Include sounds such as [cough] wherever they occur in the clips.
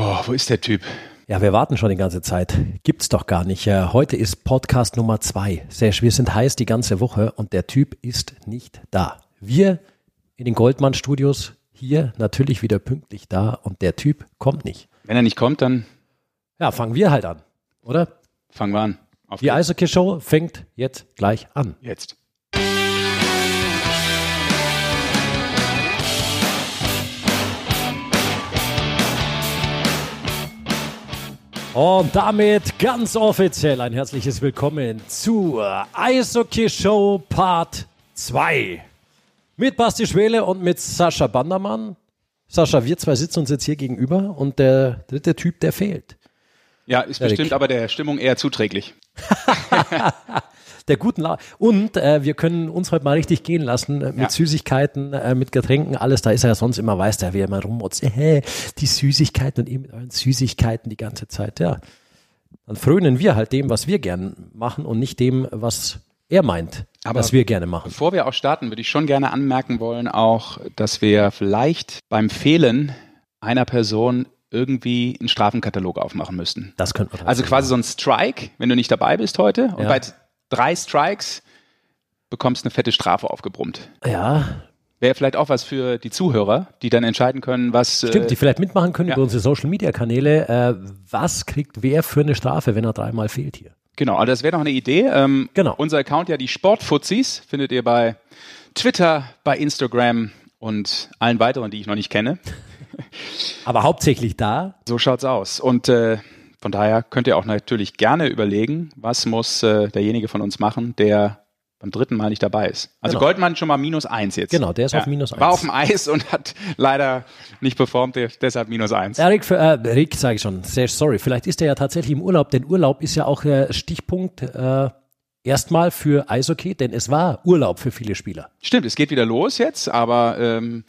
Oh, wo ist der Typ? Ja, wir warten schon die ganze Zeit. Gibt's doch gar nicht. Äh, Heute ist Podcast Nummer zwei. Sesh, wir sind heiß die ganze Woche und der Typ ist nicht da. Wir in den Goldmann Studios hier natürlich wieder pünktlich da und der Typ kommt nicht. Wenn er nicht kommt, dann Ja, fangen wir halt an, oder? fangen wir an. Auf Die. Eishockey Show fängt jetzt gleich an. Jetzt. Und damit ganz offiziell ein herzliches Willkommen zur Eishockey Show Part 2. Mit Basti Schwele und mit Sascha Bandermann. Sascha, wir zwei sitzen uns jetzt hier gegenüber und der dritte Typ, der fehlt. Ja, ist Erik. bestimmt aber der Stimmung eher zuträglich. [laughs] Der guten La Und äh, wir können uns heute mal richtig gehen lassen äh, mit Ja. Süßigkeiten, äh, mit Getränken, alles. Da ist er ja sonst immer, weiß der, wie er immer rummotzt. Äh, die Süßigkeiten und ihr mit euren Süßigkeiten die ganze Zeit. Ja. Dann frönen wir halt dem, was wir gern machen und nicht dem, was er meint, Aber- was wir gerne machen. Bevor wir auch starten, würde ich schon gerne anmerken wollen, auch, dass wir vielleicht beim Fehlen einer Person irgendwie einen Strafenkatalog aufmachen müssten. Das könnte man Also quasi so ein Strike, wenn du nicht dabei bist heute. Und Ja. bei drei Strikes bekommst du eine fette Strafe aufgebrummt. Ja, Wäre vielleicht auch was für die Zuhörer, die dann entscheiden können, was. stimmt, die Äh, vielleicht mitmachen können ja. über unsere Social Media Kanäle. Äh, was kriegt wer für eine Strafe, wenn er dreimal fehlt hier? genau, also das wäre noch eine Idee. Ähm, Genau. Unser Account ja die Sportfuzis findet ihr bei Twitter, bei Instagram und allen weiteren, die ich noch nicht kenne. [laughs] Aber hauptsächlich da. So schaut's aus. Und äh, von daher könnt ihr auch natürlich gerne überlegen, was muss äh, derjenige von uns machen, der beim dritten Mal nicht dabei ist. Also Genau. Goldmann schon mal minus eins jetzt. Genau, der ist auf minus War eins. auf dem Eis und hat leider nicht performt, deshalb minus eins. Ja, Rick, äh, Rick sage ich schon, sehr sorry. Vielleicht ist er ja tatsächlich im Urlaub, denn Urlaub ist ja auch äh, Stichpunkt äh, erstmal für Eishockey, denn es war Urlaub für viele Spieler. Stimmt, es geht wieder los jetzt, aber ähm,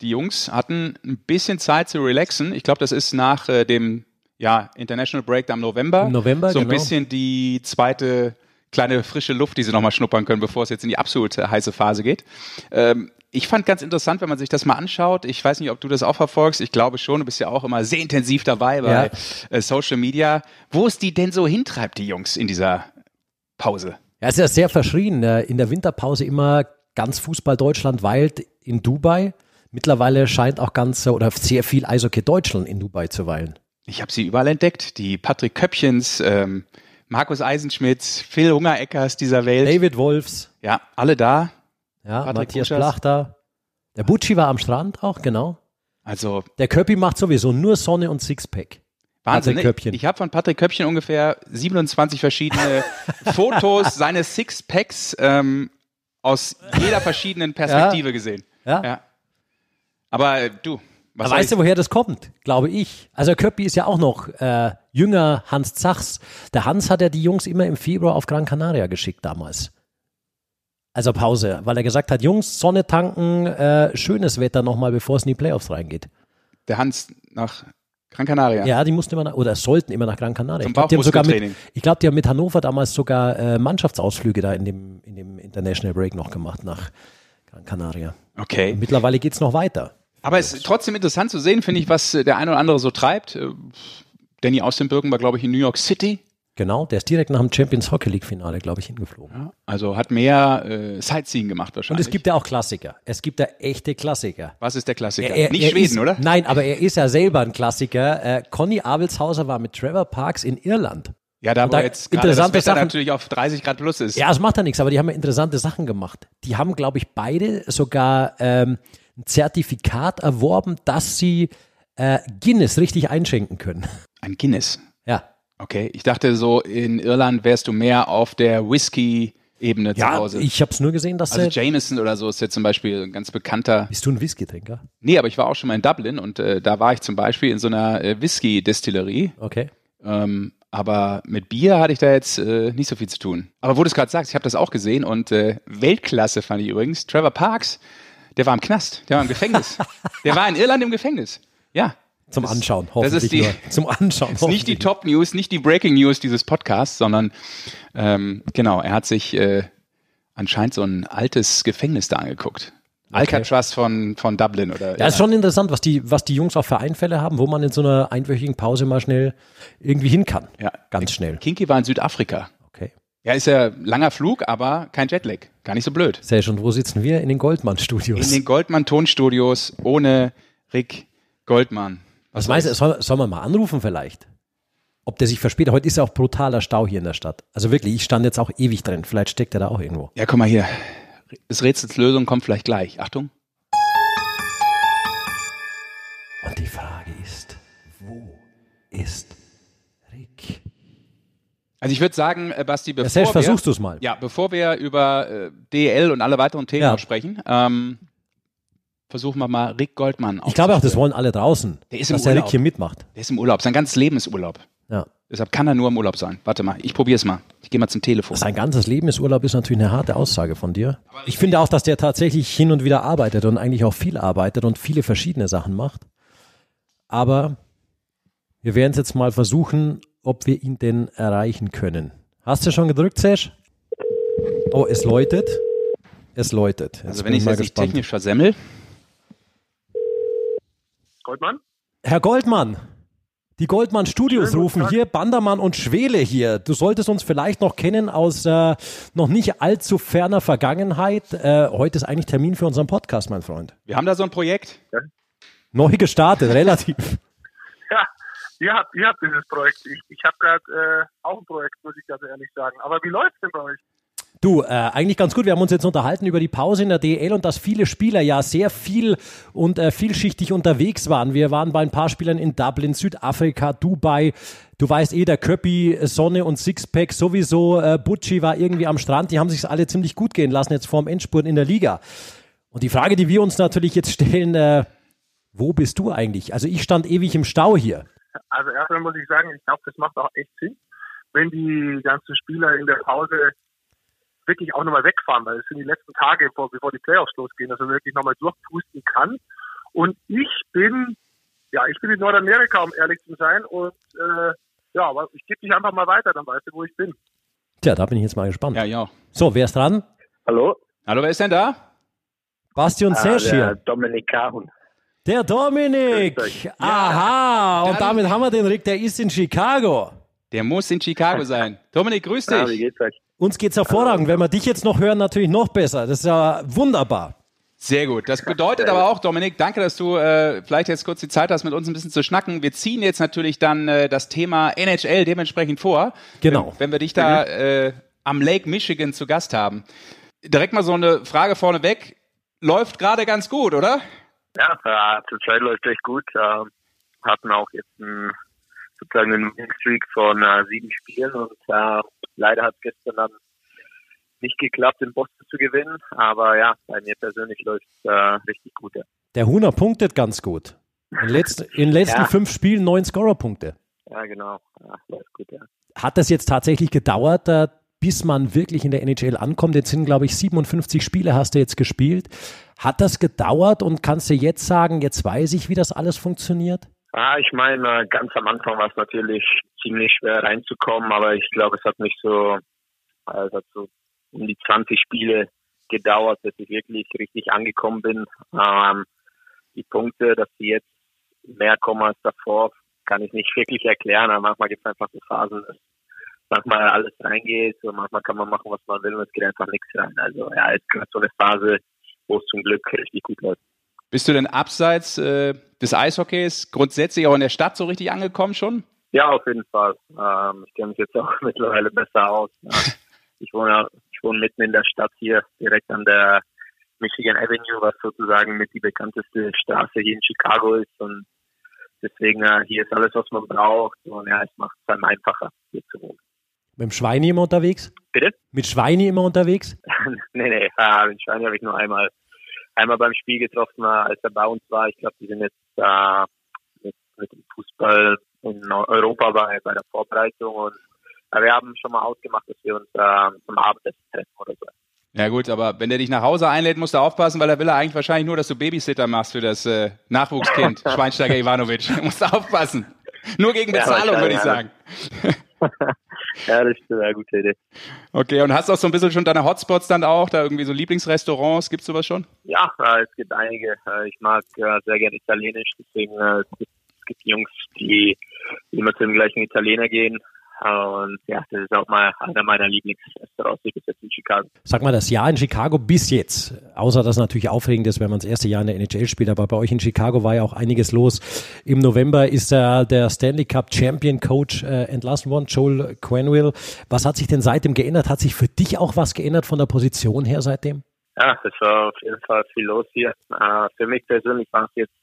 die Jungs hatten ein bisschen Zeit zu relaxen. Ich glaube, das ist nach äh, dem ja, International Break am November. Im November, So ein genau. bisschen die zweite kleine frische Luft, die sie nochmal schnuppern können, bevor es jetzt in die absolute heiße Phase geht. Ähm, ich fand ganz interessant, wenn man sich das mal anschaut. Ich weiß nicht, ob du das auch verfolgst. Ich glaube schon. Du bist ja auch immer sehr intensiv dabei bei Ja. äh, Social Media. Wo es die denn so hintreibt, die Jungs, in dieser Pause? Ja, es ist ja sehr verschrien. äh, In der Winterpause immer ganz Fußball Deutschland weilt in Dubai. Mittlerweile scheint auch ganz äh, oder sehr viel Eishockey Deutschland in Dubai zu weilen. Ich habe sie überall entdeckt. Die Patrick Köppchens, ähm, Markus Eisenschmidt, Phil Hungereckers dieser Welt. David Wolfs, Ja, alle da. ja, Patrick Matthias Buschers. Plachter. Der Bucci war am Strand auch, genau. Also Der Köppi macht sowieso nur Sonne und Sixpack. Wahnsinn. Patrick ne? Köppchen. Ich habe von Patrick Köppchen ungefähr 27 verschiedene [laughs] Fotos seines Sixpacks ähm, aus jeder verschiedenen Perspektive gesehen. Ja. Ja. Aber äh, du, was weißt du, woher das kommt? Glaube ich. Also Köppi ist ja auch noch äh, jünger Hans Zachs. Der Hans hat ja die Jungs immer im Februar auf Gran Canaria geschickt damals. Also Pause, weil er gesagt hat, Jungs, Sonne tanken, äh, schönes Wetter nochmal, bevor es in die Playoffs reingeht. der Hans nach Gran Canaria. Ja, die mussten immer nach, oder sollten immer nach Gran Canaria. Zum Ich glaube, die haben sogar mit, ich glaube, die haben mit Hannover damals sogar äh, Mannschaftsausflüge da in dem, in dem International Break noch gemacht nach Gran Canaria. Okay. Mittlerweile geht's noch weiter. Aber es ist trotzdem interessant zu sehen, finde ich, was äh, der eine oder andere so treibt. Äh, Danny Austenbürgen war, glaube ich, in New York City. Genau, der ist direkt nach dem Champions Hockey League Finale, glaube ich, hingeflogen. Ja, also hat mehr äh, Sightseeing gemacht Und wahrscheinlich. es gibt ja auch Klassiker. Es gibt ja echte Klassiker. Was ist der Klassiker? Er- er- Nicht er Schweden, ist, oder? Nein, aber er ist ja selber ein Klassiker. Äh, Conny Abelshauser war mit Trevor Parks in Irland. Ja, da Und da jetzt gerade das interessante Wetter Sachen- natürlich auf 30 Grad plus ist. Ja, es macht ja nichts, aber die haben ja interessante Sachen gemacht. Die haben, glaube ich, beide sogar ähm, ein Zertifikat erworben, dass sie äh, Guinness richtig einschenken können. Ein Guinness. Ja. Okay, ich dachte so, in Irland wärst du mehr auf der Whisky-Ebene zu Ja, Hause. ich habe es nur gesehen, dass also Jameson oder so ist jetzt zum Beispiel ein ganz bekannter. Bist du ein Whisky-Trinker? Nee, aber ich war auch schon mal in Dublin und äh, da war ich zum Beispiel in so einer äh, Whisky-Destillerie. Okay. Ähm, aber mit Bier hatte ich da jetzt äh, nicht so viel zu tun. Aber wo du es gerade sagst, ich habe das auch gesehen und äh, Weltklasse fand ich übrigens. Trevor Parks, der war im Knast, der war im Gefängnis. [laughs] der war in Irland im Gefängnis. Ja. Zum Das- Anschauen, das hoffentlich ist die- nur. Zum Anschauen. [laughs] ist nicht die Top News, nicht die Breaking News dieses Podcasts, sondern ähm, genau, er hat sich äh, anscheinend so ein altes Gefängnis da angeguckt. Alcatraz von, von Dublin oder. Ja, ja, ist schon interessant, was die, was die Jungs auch für Einfälle haben, wo man in so einer einwöchigen Pause mal schnell irgendwie hin kann. Ja. Ganz schnell. Kinky war in Südafrika. Ja, ist ja langer Flug, aber kein Jetlag. Gar nicht so blöd. Sehr schön. Wo sitzen wir? In den Goldmann-Studios. In den Goldmann-Tonstudios ohne Rick Goldmann. Was, was meinst du, soll, soll man mal anrufen vielleicht? Ob der sich verspätet. Heute ist ja auch brutaler Stau hier in der Stadt. Also wirklich, ich stand jetzt auch ewig drin. Vielleicht steckt er da auch irgendwo. Ja, guck mal hier. Das Rätsels Lösung kommt vielleicht gleich. Achtung. Und die Frage ist, wo ist? Also ich würde sagen, äh, Basti, bevor ja, selbst versuchst du es mal. Ja, bevor wir über äh, DL und alle weiteren Themen ja. sprechen, ähm, versuchen wir mal Rick Goldmann Ich glaube auch, das wollen alle draußen, der ist im dass Urlaub. der Rick hier mitmacht. Der ist im Urlaub. Sein ganzes Leben ist Urlaub. Ja. Deshalb kann er nur im Urlaub sein. Warte mal, ich probiere es mal. Ich gehe mal zum Telefon. Sein ganzes Leben ist Urlaub ist natürlich eine harte Aussage von dir. Ich finde auch, dass der tatsächlich hin und wieder arbeitet und eigentlich auch viel arbeitet und viele verschiedene Sachen macht. Aber wir werden es jetzt mal versuchen, ob wir ihn denn erreichen können. Hast du schon gedrückt, Sesh? Oh, es läutet. Es läutet. Jetzt also wenn ich es jetzt nicht technisch versemmel. Goldmann? Herr Goldmann, die Goldmann Studios Schön, rufen hier, Bandermann und Schwele hier. Du solltest uns vielleicht noch kennen aus äh, noch nicht allzu ferner Vergangenheit. Äh, heute ist eigentlich Termin für unseren Podcast, mein Freund. Wir haben da so ein Projekt. Ja. Neu gestartet, [laughs] relativ. Ihr habt, ihr habt dieses Projekt. Ich, ich habe gerade äh, auch ein Projekt, muss ich ganz ehrlich sagen. Aber wie läuft es denn bei euch? Du, äh, eigentlich ganz gut. Wir haben uns jetzt unterhalten über die Pause in der DL und dass viele Spieler ja sehr viel und äh, vielschichtig unterwegs waren. Wir waren bei ein paar Spielern in Dublin, Südafrika, Dubai. Du weißt eh, der Köppi, Sonne und Sixpack sowieso. Äh, Butchi war irgendwie am Strand. Die haben sich alle ziemlich gut gehen lassen jetzt vorm Endspurt in der Liga. Und die Frage, die wir uns natürlich jetzt stellen, äh, wo bist du eigentlich? Also ich stand ewig im Stau hier. Also erstmal muss ich sagen, ich glaube, das macht auch echt Sinn, wenn die ganzen Spieler in der Pause wirklich auch nochmal wegfahren, weil es sind die letzten Tage, bevor, bevor die Playoffs losgehen, dass er wirklich nochmal durchpusten kann. Und ich bin, ja, ich bin in Nordamerika, um ehrlich zu sein. Und äh, ja, aber ich gebe dich einfach mal weiter, dann weißt du, wo ich bin. Tja, da bin ich jetzt mal gespannt. Ja, ja. So, wer ist dran? Hallo? Hallo, wer ist denn da? Basti und ah, Serge hier. Dominik Kahun. Der Dominik! Aha! Und damit haben wir den Rick, der ist in Chicago. Der muss in Chicago [laughs] sein. Dominik, grüß dich. Ja, wie geht's euch? Uns geht's hervorragend. Wenn wir dich jetzt noch hören, natürlich noch besser. Das ist ja wunderbar. Sehr gut. Das bedeutet aber auch, Dominik, danke, dass du äh, vielleicht jetzt kurz die Zeit hast, mit uns ein bisschen zu schnacken. Wir ziehen jetzt natürlich dann äh, das Thema NHL dementsprechend vor. Genau. Wenn, wenn wir dich da mhm. äh, am Lake Michigan zu Gast haben. Direkt mal so eine Frage vorneweg. Läuft gerade ganz gut, oder? Ja, ja zurzeit läuft echt gut. Ähm, hatten auch jetzt einen, sozusagen einen Streak von äh, sieben Spielen und äh, Leider hat es gestern dann nicht geklappt, in Boston zu gewinnen. Aber ja, bei mir persönlich läuft es äh, richtig gut. Ja. Der Huner punktet ganz gut. In, letzt, in den letzten ja. fünf Spielen neun Scorerpunkte. Ja, genau. Ja, läuft gut, ja. Hat das jetzt tatsächlich gedauert, äh, bis man wirklich in der NHL ankommt? Jetzt sind, glaube ich, 57 Spiele hast du jetzt gespielt. Hat das gedauert und kannst du jetzt sagen, jetzt weiß ich, wie das alles funktioniert? Ah, ich meine, ganz am Anfang war es natürlich ziemlich schwer reinzukommen, aber ich glaube, es hat nicht so, also so um die 20 Spiele gedauert, bis ich wirklich richtig angekommen bin. Ähm, die Punkte, dass sie jetzt mehr kommen als davor, kann ich nicht wirklich erklären. Aber manchmal gibt es einfach so Phasen, dass manchmal alles reingeht und manchmal kann man machen, was man will und es geht einfach nichts rein. Also ja, es ist gerade so eine Phase, wo es zum Glück richtig gut läuft. Bist du denn abseits äh, des Eishockeys grundsätzlich auch in der Stadt so richtig angekommen schon? Ja, auf jeden Fall. Ähm, ich kenne mich jetzt auch [laughs] mittlerweile besser aus. Ja. [laughs] Ich wohne, ich wohne mitten in der Stadt hier, direkt an der Michigan Avenue, was sozusagen mit die bekannteste Straße hier in Chicago ist. Und deswegen äh, hier ist alles, was man braucht. Und ja, es macht es einem einfacher, hier zu wohnen. Mit dem Schweini immer unterwegs? Bitte? Mit Schweini immer unterwegs? [laughs] nee, nee, äh, mit Schweini habe ich nur einmal einmal beim Spiel getroffen, als er bei uns war. Ich glaube, die sind jetzt äh, mit, mit dem Fußball in Europa bei, bei der Vorbereitung und äh, wir haben schon mal ausgemacht, dass wir uns äh, zum Abendessen treffen oder so. Ja gut, aber wenn der dich nach Hause einlädt, musst du aufpassen, weil er will eigentlich wahrscheinlich nur, dass du Babysitter machst für das äh, Nachwuchskind, [laughs] Schweinsteiger Ivanovic. [laughs] musst du aufpassen. Nur gegen Bezahlung, ja, würde ich sagen. Ja, das ist eine gute Idee. Okay, und hast du auch so ein bisschen schon deine Hotspots dann auch, da irgendwie so Lieblingsrestaurants, gibt's sowas schon? Ja, äh, es gibt einige. Äh, ich mag äh, sehr gerne Italienisch, deswegen es gibt, es gibt Jungs, die immer zu dem gleichen Italiener gehen. Und ja, das ist auch mal einer meiner Lieblingsrestaurants bis jetzt in Chicago. Sag mal, das Jahr in Chicago bis jetzt, außer dass natürlich aufregend ist, wenn man das erste Jahr in der NHL spielt, aber bei euch in Chicago war ja auch einiges los. Im November ist der, der Stanley Cup Champion Coach äh, entlassen worden, Joel Quenville. Was hat sich denn seitdem geändert? Hat sich für dich auch was geändert von der Position her seitdem? Ja, es war auf jeden Fall viel los hier. Äh, für mich persönlich war es jetzt,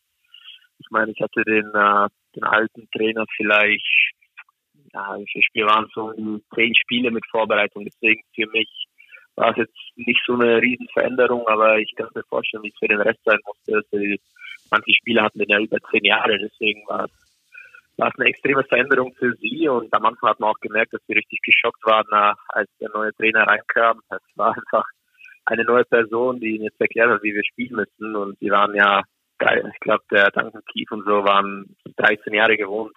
ich meine, ich hatte den, äh, den alten Trainer vielleicht ja, wie viele Spiele waren so zehn Spiele mit Vorbereitung. Deswegen für mich war es jetzt nicht so eine riesen Veränderung, aber ich kann mir vorstellen, wie es für den Rest sein musste. Also manche Spieler hatten den ja über zehn Jahre, deswegen war es, war es eine extreme Veränderung für sie und am Anfang hat man auch gemerkt, dass sie richtig geschockt waren, als der neue Trainer reinkam. Es war einfach eine neue Person, die ihnen jetzt erklärt hat, wie wir spielen müssen und sie waren ja, ich glaube, der Duncan Keith und so waren 13 Jahre gewohnt,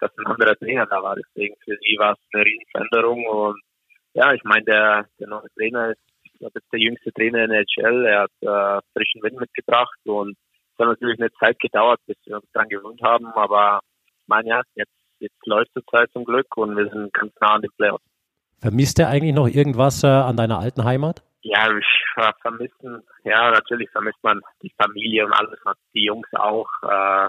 dass ein anderer Trainer da war. Deswegen für sie war es eine riesen Veränderung und ja, ich meine, der, der neue Trainer ist, ist der jüngste Trainer in der NHL. Er hat äh, frischen Wind mitgebracht und es hat natürlich eine Zeit gedauert, bis wir uns daran gewöhnt haben, aber ich meine ja, jetzt, jetzt läuft die Zeit zum Glück und wir sind ganz nah an den Playoffs. Vermisst ihr eigentlich noch irgendwas äh, an deiner alten Heimat? Ja, ich äh, vermissen, ja, natürlich vermisst man die Familie und alles, die Jungs auch. Äh,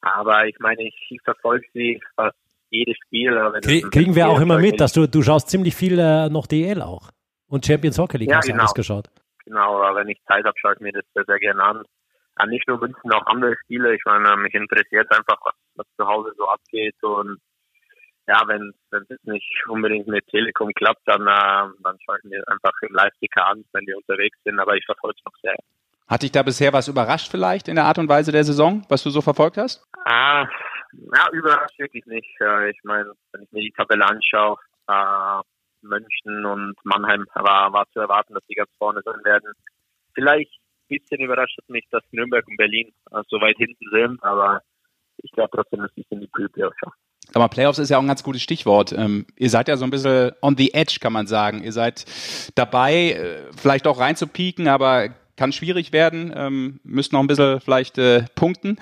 aber ich meine, ich, verfolge sie fast jedes Spiel. Krieg, kriegen wir auch immer mit, dass du, du schaust ziemlich viel äh, noch DL auch. Und Champions Hockey League ja, hast du genau. alles geschaut. Genau, aber wenn ich Zeit habe, schaue ich mir das sehr, sehr gerne an. Ja, nicht nur München, auch andere Spiele. Ich meine, mich interessiert einfach, was, was zu Hause so abgeht. Und ja, wenn wenn es nicht unbedingt mit Telekom klappt, dann, äh, dann schaue ich mir einfach im Live-Ticker an, wenn wir unterwegs sind. Aber ich verfolge es noch sehr. Hat dich da bisher was überrascht vielleicht in der Art und Weise der Saison, was du so verfolgt hast? Ah, ja, überrascht wirklich nicht. Ich meine, wenn ich mir die Tabelle anschaue, äh, München und Mannheim war, war zu erwarten, dass die ganz vorne sein werden. Vielleicht ein bisschen überrascht hat mich, dass Nürnberg und Berlin äh, so weit hinten sind, aber ich glaube trotzdem, dass es in die Playoffs schaffen. Aber Playoffs ist ja auch ein ganz gutes Stichwort. Ähm, ihr seid ja so ein bisschen on the edge, kann man sagen. Ihr seid dabei, äh, vielleicht auch reinzupieken, aber kann schwierig werden, ähm, müsst noch ein bisschen vielleicht äh, punkten.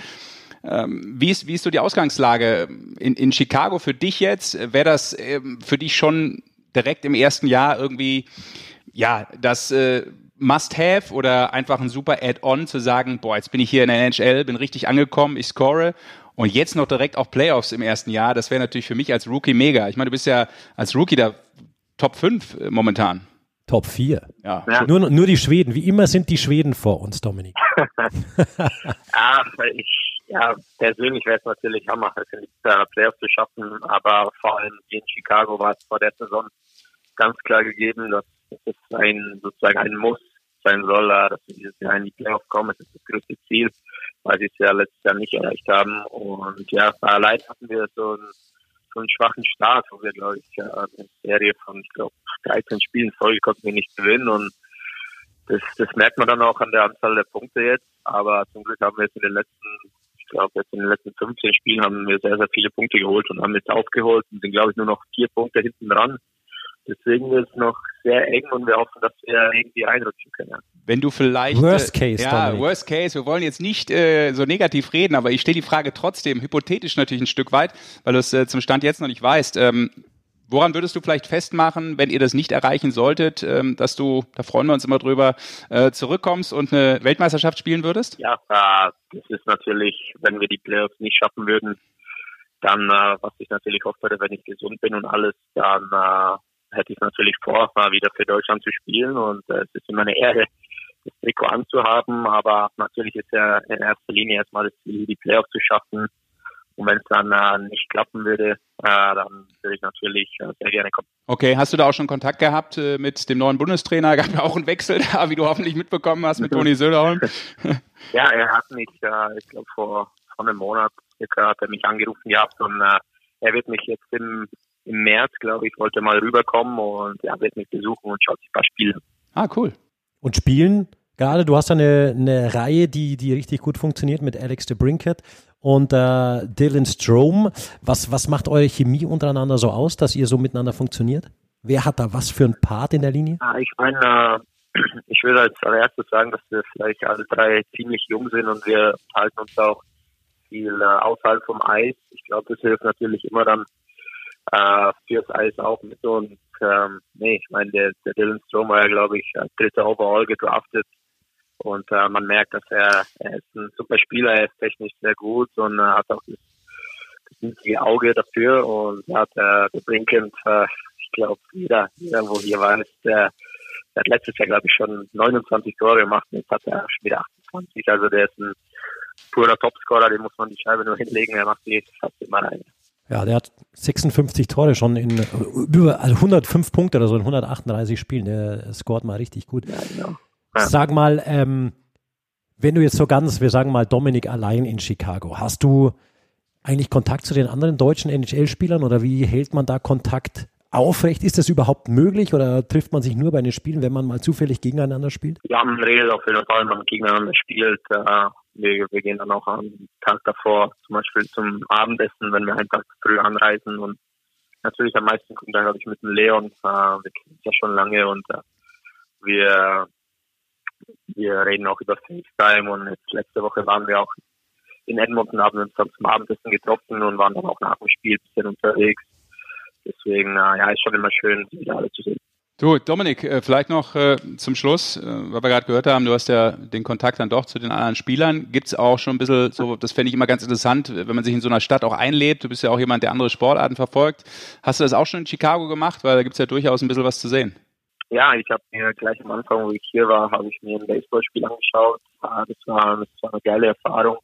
Ähm, wie, ist, wie ist so die Ausgangslage in, in Chicago für dich jetzt? Wäre das ähm, für dich schon direkt im ersten Jahr irgendwie, ja, das äh, Must-Have oder einfach ein super Add-on zu sagen, boah, jetzt bin ich hier in der NHL, bin richtig angekommen, ich score und jetzt noch direkt auf Playoffs im ersten Jahr, das wäre natürlich für mich als Rookie mega. Ich meine, du bist ja als Rookie da Top 5 äh, momentan. Top 4. Ja. ja. Nur, nur die Schweden. Wie immer sind die Schweden vor uns, Dominik. [laughs] ja, ich, ja, persönlich wäre es natürlich Hammer, es in die Playoffs zu schaffen, aber vor allem in Chicago war es vor der Saison ganz klar gegeben, dass es ein, sozusagen ein Muss sein soll, äh, dass wir dieses Jahr in die Playoffs kommen. Das ist das größte Ziel, weil sie es ja letztes Jahr nicht erreicht haben. Und ja, leider hatten wir so ein so einen schwachen Start, wo wir, glaube ich, eine Serie von, ich glaube, 13 Spielen Folge konnten wir nicht gewinnen und das, das merkt man dann auch an der Anzahl der Punkte jetzt. Aber zum Glück haben wir jetzt in den letzten, ich glaube, jetzt in den letzten 15 Spielen haben wir sehr, sehr viele Punkte geholt und haben jetzt aufgeholt und sind, glaube ich, nur noch vier Punkte hinten dran. Deswegen ist es noch sehr eng und wir hoffen, dass wir irgendwie einrutschen können. Wenn du vielleicht. Worst Case, Ja, Dominik. Worst Case. Wir wollen jetzt nicht äh, so negativ reden, aber ich stelle die Frage trotzdem, hypothetisch natürlich ein Stück weit, weil du es äh, zum Stand jetzt noch nicht weißt. Ähm, woran würdest du vielleicht festmachen, wenn ihr das nicht erreichen solltet, ähm, dass du, da freuen wir uns immer drüber, äh, zurückkommst und eine Weltmeisterschaft spielen würdest? Ja, äh, das ist natürlich, wenn wir die Playoffs nicht schaffen würden, dann, äh, was ich natürlich hoffe, wenn ich gesund bin und alles, dann äh, hätte ich natürlich vor, mal wieder für Deutschland zu spielen und äh, es ist immer eine Ehre, das Trikot anzuhaben, aber natürlich ist ja in erster Linie erstmal das Ziel, die Playoffs zu schaffen. Und wenn es dann äh, nicht klappen würde, äh, dann würde ich natürlich äh, sehr gerne kommen. Okay, hast du da auch schon Kontakt gehabt äh, mit dem neuen Bundestrainer? [laughs] Gab ja auch einen Wechsel da, wie du hoffentlich mitbekommen hast mit [laughs] Toni Söderholm. [laughs] ja, er hat mich, äh, ich glaube vor, vor einem Monat circa, hat er mich angerufen gehabt und äh, er wird mich jetzt im im März, glaube ich, wollte mal rüberkommen und ja, wird mich besuchen und schaut sich ein paar Spiele. Ah, cool. Und spielen Gerade du hast eine, eine Reihe, die, die richtig gut funktioniert mit Alex de Brinkett und äh, Dylan Strom. Was, was macht eure Chemie untereinander so aus, dass ihr so miteinander funktioniert? Wer hat da was für ein Part in der Linie? Ja, ich meine, äh, [clears throat] ich würde als allererstes sagen, dass wir vielleicht alle drei ziemlich jung sind und wir halten uns auch viel äh, außerhalb vom Eis. Ich glaube, das hilft natürlich immer dann äh, fürs Eis auch mit und ähm, nee, ich meine, der, der Dylan Strom war ja, glaube ich, als dritter Overall gedraftet und äh, man merkt, dass er, er ist ein super Spieler, er ist technisch sehr gut und äh, hat auch das, das Auge dafür und ja, der, der Brinkend, äh, ich glaube, jeder, jeder, wo hier war, ist der, der hat letztes Jahr, glaube ich, schon 29 Tore gemacht jetzt hat er schon wieder 28. Also der ist ein purer Topscorer, den muss man die Scheibe nur hinlegen, er macht die fast immer rein. Ja, der hat 56 Tore schon in über also 105 Punkte oder so in 138 Spielen. Der scoret mal richtig gut. Ja, genau. Ja. Sag mal, ähm, wenn du jetzt so ganz, wir sagen mal Dominik allein in Chicago, hast du eigentlich Kontakt zu den anderen deutschen NHL-Spielern oder wie hält man da Kontakt aufrecht? Ist das überhaupt möglich oder trifft man sich nur bei den Spielen, wenn man mal zufällig gegeneinander spielt? Ja, man redet auf jeden Fall, wenn man gegeneinander spielt. Äh, wir, wir gehen dann auch am Tag davor zum Beispiel zum Abendessen, wenn wir einen Tag früh anreisen und natürlich am meisten Kontakt habe ich mit dem Leon. Äh, wir kennen uns ja schon lange und äh, wir, wir reden auch über FaceTime und jetzt letzte Woche waren wir auch in Edmonton, haben uns dann zum Abendessen getroffen und waren dann auch nach dem Spiel ein bisschen unterwegs. Deswegen, äh, ja, ist schon immer schön, wieder alle zu sehen. Du, Dominik, äh, vielleicht noch äh, zum Schluss, äh, weil wir gerade gehört haben, du hast ja den Kontakt dann doch zu den anderen Spielern. Gibt es auch schon ein bisschen so, das fände ich immer ganz interessant, wenn man sich in so einer Stadt auch einlebt. Du bist ja auch jemand, der andere Sportarten verfolgt. Hast du das auch schon in Chicago gemacht? Weil da gibt es ja durchaus ein bisschen was zu sehen. Ja, ich habe mir gleich am Anfang, wo ich hier war, habe ich mir ein Baseballspiel angeschaut. Ah, das war, das war eine geile Erfahrung.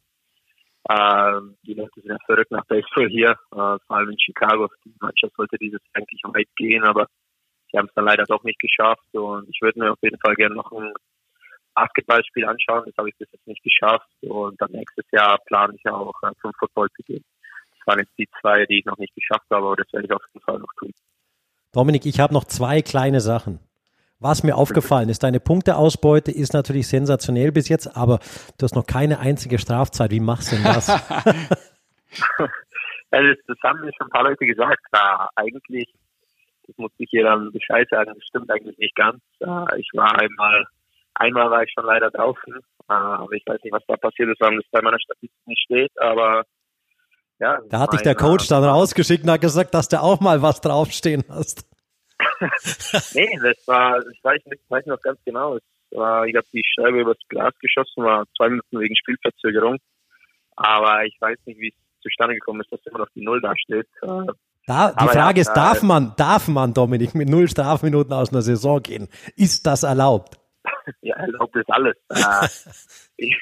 Ähm, die Leute sind ja verrückt nach Baseball hier, vor allem in Chicago. Die Mannschaft sollte dieses eigentlich weit gehen, aber die haben es dann leider doch nicht geschafft und ich würde mir auf jeden Fall gerne noch ein Basketballspiel anschauen. Das habe ich bis jetzt nicht geschafft und dann nächstes Jahr plane ich auch äh, zum Football zu gehen. Das waren jetzt die zwei, die ich noch nicht geschafft habe, aber das werde ich auf jeden Fall noch tun. Dominik, ich habe noch zwei kleine Sachen. Was mir aufgefallen ist, deine Punkteausbeute ist natürlich sensationell bis jetzt, aber du hast noch keine einzige Strafzeit. Wie machst du denn das? [laughs] das, das haben mir schon ein paar Leute gesagt. Na, eigentlich das muss ich hier dann Bescheid sagen, das stimmt eigentlich nicht ganz. Äh, ich war einmal, einmal war ich schon leider draußen, äh, aber ich weiß nicht, was da passiert ist, warum das bei meiner Statistik nicht steht, aber ja. Da hat dich der Coach dann rausgeschickt und hat gesagt, dass du auch mal was draufstehen hast. [laughs] nee, das war, ich weiß nicht, weiß noch ganz genau. Es war, ich habe die Scheibe übers Glas geschossen, war zwei Minuten wegen Spielverzögerung. Aber ich weiß nicht, wie es zustande gekommen ist, dass immer noch die Null da steht. Äh, da, die Aber Frage ja, ist, darf man, darf man, Dominik, mit null Strafminuten aus einer Saison gehen? Ist das erlaubt? [laughs] Ja, erlaubt ist alles. [laughs] Äh, ich,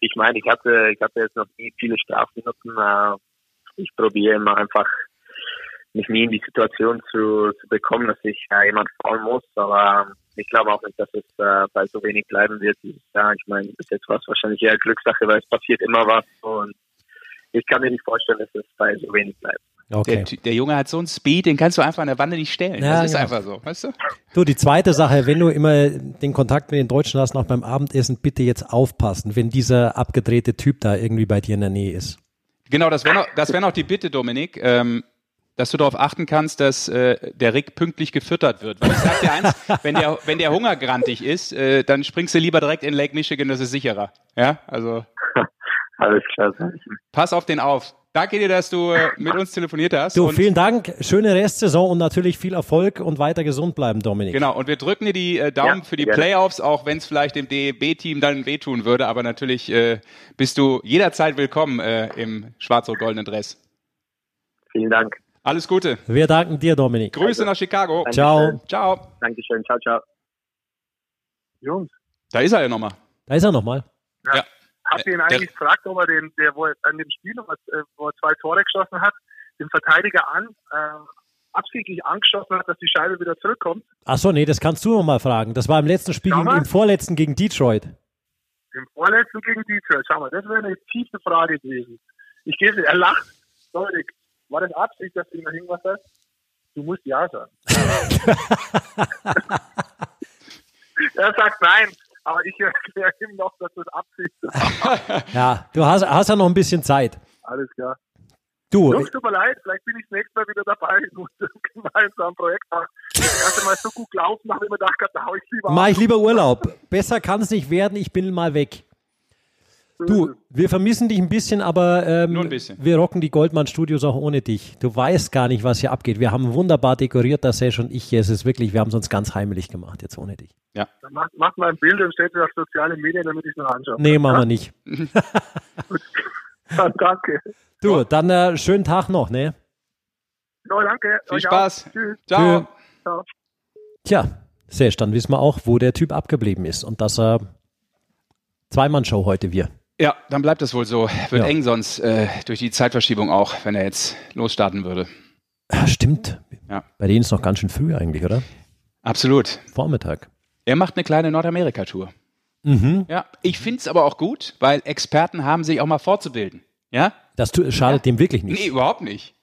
ich meine, ich hatte, ich hatte jetzt noch nie viele Strafminuten. Äh, ich probiere immer einfach, mich nie in die Situation zu, zu bekommen, dass ich äh, jemand fahren muss. Aber ich glaube auch nicht, dass es äh, bei so wenig bleiben wird dieses Jahr. Ich meine, bis jetzt war es wahrscheinlich eher Glückssache, weil es passiert immer was. Und ich kann mir nicht vorstellen, dass es bei so wenig bleibt. Okay. Der, der, Junge hat so einen Speed, den kannst du einfach an der Wanne nicht stellen. Ja, das ist ja. einfach so, weißt du? Du, die zweite Sache, wenn du immer den Kontakt mit den Deutschen hast, noch beim Abendessen, bitte jetzt aufpassen, wenn dieser abgedrehte Typ da irgendwie bei dir in der Nähe ist. Genau, das wäre noch, das wär noch die Bitte, Dominik. Ähm, dass du darauf achten kannst, dass äh, der Rick pünktlich gefüttert wird. Weil ich sag dir eins, [laughs] wenn der, wenn der hungergrantig ist, äh, dann springst du lieber direkt in Lake Michigan, das ist sicherer. Ja, also. [laughs] Alles klar. Pass auf den auf. Danke dir, dass du äh, mit uns telefoniert hast. Du, vielen Dank. Schöne Restsaison und natürlich viel Erfolg und weiter gesund bleiben, Dominik. Genau. Und wir drücken dir die äh, Daumen ja, für die gerne. Playoffs, auch wenn es vielleicht dem DEB-Team dann wehtun würde. Aber natürlich äh, bist du jederzeit willkommen äh, im schwarz-rot-goldenen Dress. Vielen Dank. Alles Gute. Wir danken dir, Dominik. Grüße also, nach Chicago. Ciao. Ciao. Dankeschön. Ciao, ciao. Jungs. Da ist er ja nochmal. Da ist er nochmal. Ja. ja. Habt ihr ihn eigentlich der, gefragt, ob er den, der, wo er an dem Spiel, äh, wo er zwei Tore geschossen hat, den Verteidiger an, äh, absichtlich angeschossen hat, dass die Scheibe wieder zurückkommt? Ach so, nee, das kannst du noch mal fragen. Das war im letzten Spiel, im, im vorletzten gegen Detroit. Im vorletzten gegen Detroit. Schau mal, das wäre eine tiefe Frage gewesen. Ich gebe, er lacht. Dominik, war das Absicht, dass du ihm irgendwas hast? Du musst ja sagen. [laughs] er sagt nein. aber ich erkläre ihm noch, dass das Absicht ist. [laughs] Ja, du hast, hast ja noch ein bisschen Zeit. Alles klar. Du, Jungs, tut mir leid, vielleicht bin ich das nächste Mal wieder dabei in unserem gemeinsamen Projekt. Das erste Mal so gut gelaufen, habe ich mir gedacht, da hau ich lieber mach ich lieber Urlaub. Besser kann es nicht werden, ich bin mal weg. Du, wir vermissen dich ein bisschen, aber ähm, Nur ein bisschen. wir rocken die Goldmann Studios auch ohne dich. Du weißt gar nicht, was hier abgeht. Wir haben wunderbar dekoriert, das Sesh und ich. Es ist wirklich, wir haben es uns ganz heimelig gemacht, jetzt ohne dich. Dann macht, macht mal ein Bild und stellt es auf soziale Medien, damit ich es noch anschaue. Nee, machen wir nicht. Ja, [laughs] danke. Du, dann äh, schönen Tag noch, ne? Ja, danke. Viel Euch auch. Spaß. Tschüss. Ciao. Ciao. Tja, Sesh, dann wissen wir auch, wo der Typ abgeblieben ist und dass er Zweimann-Show heute wir. Ja, dann bleibt es wohl so. Wird Ja. eng sonst äh, durch die Zeitverschiebung auch, wenn er jetzt losstarten würde. Ja, stimmt. Ja. Bei denen ist noch ganz schön früh eigentlich, oder? Absolut. Vormittag. Er macht eine kleine Nordamerika-Tour. Mhm. Ja, ich finde es aber auch gut, weil Experten haben sich auch mal fortzubilden. Ja? Das schadet dem wirklich nicht. Nee, überhaupt nicht.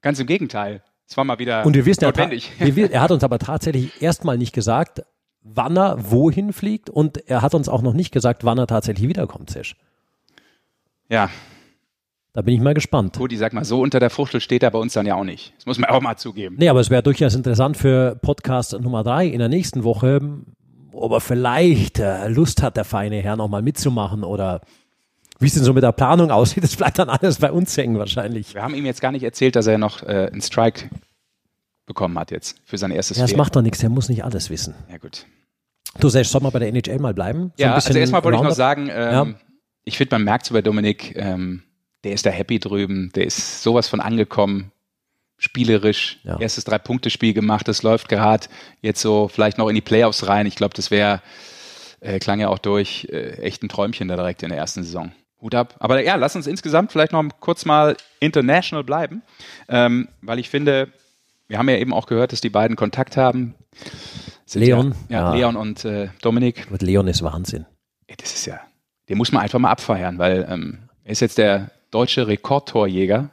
Ganz im Gegenteil. Es war mal wieder Und wir wissen, er, notwendig. wir, wi- [laughs] er hat uns aber tatsächlich erstmal nicht gesagt, wann er wohin fliegt und er hat uns auch noch nicht gesagt, wann er tatsächlich wiederkommt, Sesh. Ja, Da bin ich mal gespannt. gut, ich sag mal, so unter der Fuchtel steht er bei uns dann ja auch nicht. Das muss man auch mal zugeben. Nee, aber es wäre durchaus interessant für Podcast Nummer drei in der nächsten Woche, ob er vielleicht äh, Lust hat, der feine Herr nochmal mitzumachen oder wie es denn so mit der Planung aussieht. Das bleibt dann alles bei uns hängen wahrscheinlich. Wir haben ihm jetzt gar nicht erzählt, dass er noch äh, einen Strike bekommen hat jetzt für sein erstes Ja, das macht doch nichts, der muss nicht alles wissen. Ja, gut. Du Sesh, soll mal bei der NHL mal bleiben? So Ja, also erstmal wollte ich noch sagen, ähm, Ja. ich finde, man merkt so bei Dominik, ähm, der ist da happy drüben, der ist sowas von angekommen, spielerisch, Ja. erstes Drei-Punkte-Spiel gemacht, das läuft gerade jetzt so vielleicht noch in die Playoffs rein. Ich glaube, das wäre, äh, klang ja auch durch, äh, echt ein Träumchen da direkt in der ersten Saison. Hut ab. Aber ja, lass uns insgesamt vielleicht noch kurz mal international bleiben, ähm, weil ich finde, wir haben ja eben auch gehört, dass die beiden Kontakt haben. Sind Leon, Ja, ja, ja. Leon und äh, Dominik. Gut, Leon ist Wahnsinn. Ey, Das ist ja, den muss man einfach mal abfeiern, weil ähm, er ist jetzt der deutsche Rekordtorjäger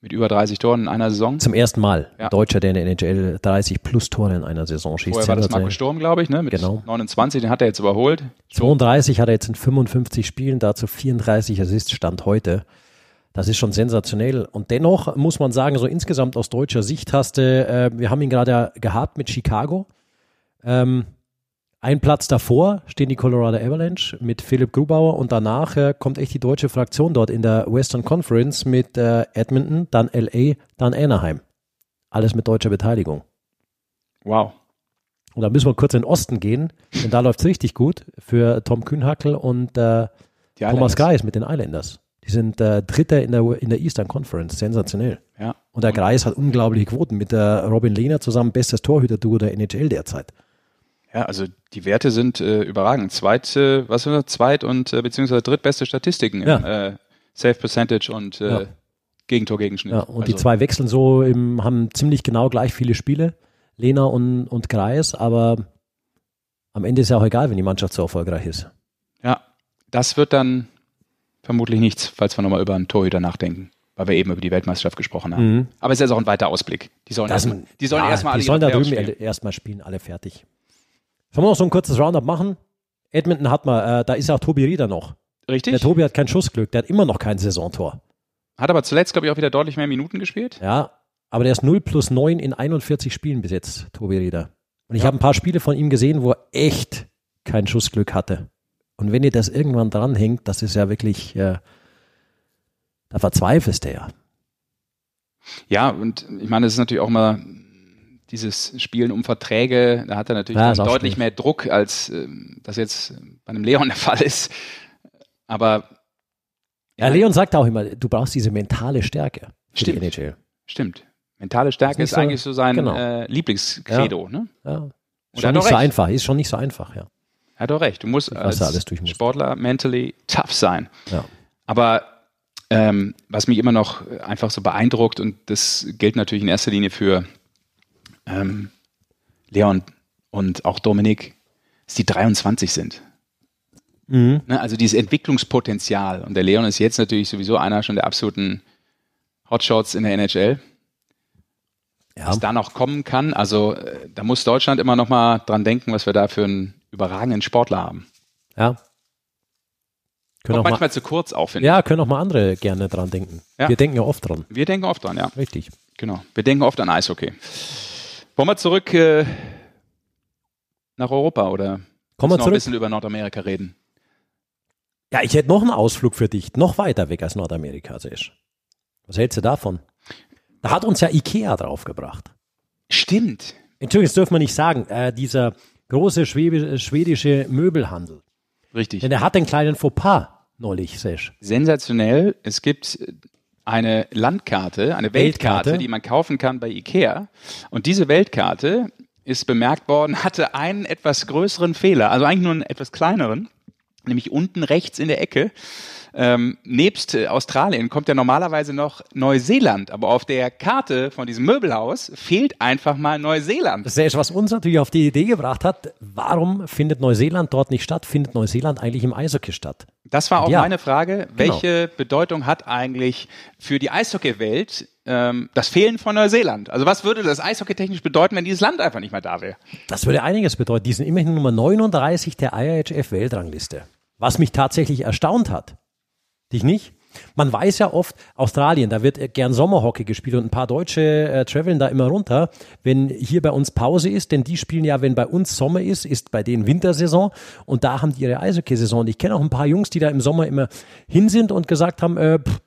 mit über 30 Toren in einer Saison. Zum ersten Mal. Ja. Deutscher, der in der NHL 30 plus Tore in einer Saison schießt. Vorher war das. Marco Sturm, glaube ich, ne? mit Genau. 29, den hat er jetzt überholt. 32 hat er jetzt in 55 Spielen, dazu 34 Assists Stand heute. Das ist schon sensationell. Und dennoch muss man sagen, so insgesamt aus deutscher Sicht hast du, äh, wir haben ihn gerade gehabt mit Chicago. Ähm, ein Platz davor stehen die Colorado Avalanche mit Philipp Grubauer und danach äh, kommt echt die deutsche Fraktion dort in der Western Conference mit äh, Edmonton, dann LA, dann Anaheim. Alles mit deutscher Beteiligung. Wow. Und da müssen wir kurz in den Osten gehen, denn da läuft es richtig gut für Tom Kühnhackel und äh, Thomas. Greis mit den Islanders. Die sind äh, Dritter in der, in der Eastern Conference. Sensationell. Ja. Und der Greis hat unglaubliche Quoten mit der Robin Lehner zusammen, bestes Torhüter-Duo der NHL derzeit. ja, also die Werte sind äh, überragend. Zweit, äh, was sind das? Zweit- und äh, beziehungsweise drittbeste Statistiken im Ja. äh, Save Percentage und äh, Ja. Gegentor Gegenschnitt. Ja, und also, die zwei wechseln so, im, haben ziemlich genau gleich viele Spiele, Lehner und, und Greis, aber am Ende ist ja auch egal, wenn die Mannschaft so erfolgreich ist. Ja, das wird dann vermutlich nichts, falls wir nochmal über einen Torhüter nachdenken, weil wir eben über die Weltmeisterschaft gesprochen haben. Mhm. Aber es ist auch ein weiter Ausblick. Die sollen erstmal die sollen ja, erstmal alle die sollen da drüben spielen. erstmal spielen, alle fertig. Sollen wir noch so ein kurzes Roundup machen? Edmonton hat mal, äh, da ist ja auch Tobi Rieder noch. Richtig? Der Tobi hat kein Schussglück, der hat immer noch kein Saisontor. Hat aber zuletzt, glaube ich, auch wieder deutlich mehr Minuten gespielt. Ja, aber der ist 0 plus 9 in 41 Spielen bis jetzt, Tobi Rieder. Und ich Ja. habe ein paar Spiele von ihm gesehen, wo er echt kein Schussglück hatte. Und wenn dir das irgendwann dranhängt, das ist ja wirklich, äh, da verzweifelst du ja. Ja, und ich meine, es ist natürlich auch mal dieses Spielen um Verträge, da hat er natürlich Ja, ist deutlich mehr Druck, als ähm, das jetzt bei einem Leon der Fall ist. Aber Ja, Leon sagt auch immer, du brauchst diese mentale Stärke Stimmt. stimmt. Mentale Stärke Ist ist, so- eigentlich so sein genau. äh, Lieblingskredo. Ne? Ja. Er Schon nicht so einfach, ist schon nicht so einfach, ja. Er hat doch recht. Du musst als alles durch muss. Sportler mentally tough sein. ja. Aber ähm, was mich immer noch einfach so beeindruckt, und das gilt natürlich in erster Linie für ähm, Leon und auch Dominik, dass die 23 sind. Mhm. Ne? Also dieses Entwicklungspotenzial. Und der Leon ist jetzt natürlich sowieso einer schon der absoluten Hotshots in der NHL. Ja. Was da noch kommen kann, also äh, da muss Deutschland immer noch mal dran denken, was wir da für einen überragenden Sportler haben. Ja. Können Auch auch mal, manchmal zu kurz auch, finde ja, können auch mal andere gerne dran denken. Ja. Wir denken ja oft dran. Wir denken oft dran, ja. Richtig. Genau. Wir denken oft an Eishockey. Wollen wir zurück äh, nach Europa oder Kommen wir noch ein bisschen über Nordamerika reden? Ja, ich hätte noch einen Ausflug für dich, noch weiter weg als Nordamerika, Sesh. Was hältst du davon? Da hat uns ja Ikea draufgebracht. Stimmt. Entschuldigung, das dürfen wir nicht sagen. Äh, dieser große schwedische Möbelhandel. Richtig. Denn er hat einen kleinen Fauxpas neulich, Sesh. sensationell. Es gibt eine Landkarte, eine Weltkarte, Weltkarte. die man kaufen kann bei Ikea. Und diese Weltkarte ist bemerkt worden, [laughs] hatte einen etwas größeren Fehler, also eigentlich nur einen etwas kleineren, nämlich unten rechts in der Ecke. Ähm, nebst äh, Australien kommt ja normalerweise noch Neuseeland, aber auf der Karte von diesem Möbelhaus fehlt einfach mal Neuseeland. Sesh, was uns natürlich auf die Idee gebracht hat, warum findet Neuseeland dort nicht statt? Findet Neuseeland eigentlich im Eishockey statt? Das war auch Ja. meine Frage. Welche Bedeutung hat eigentlich für die Eishockey-Welt ähm, das Fehlen von Neuseeland? Also was würde das eishockeytechnisch bedeuten, wenn dieses Land einfach nicht mehr da wäre? Das würde einiges bedeuten. Die sind immerhin Nummer 39 der IHF-Weltrangliste. Was mich tatsächlich erstaunt hat. Dich nicht? Man weiß ja oft, Australien, da wird gern Sommerhockey gespielt und ein paar Deutsche äh, traveln da immer runter, wenn hier bei uns Pause ist, denn die spielen ja, wenn bei uns Sommer ist, ist bei denen Wintersaison und da haben die ihre Eishockey-Saison. Ich kenne auch ein paar Jungs, die da im Sommer immer hin sind und gesagt haben, äh, pff,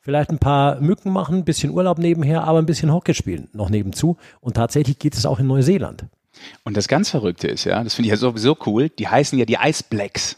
vielleicht ein paar Mücken machen, ein bisschen Urlaub nebenher, aber ein bisschen Hockey spielen noch nebenzu. Und tatsächlich geht es auch in Neuseeland. Und das ganz Verrückte ist, ja, das finde ich ja sowieso cool, die heißen ja die Ice Blacks.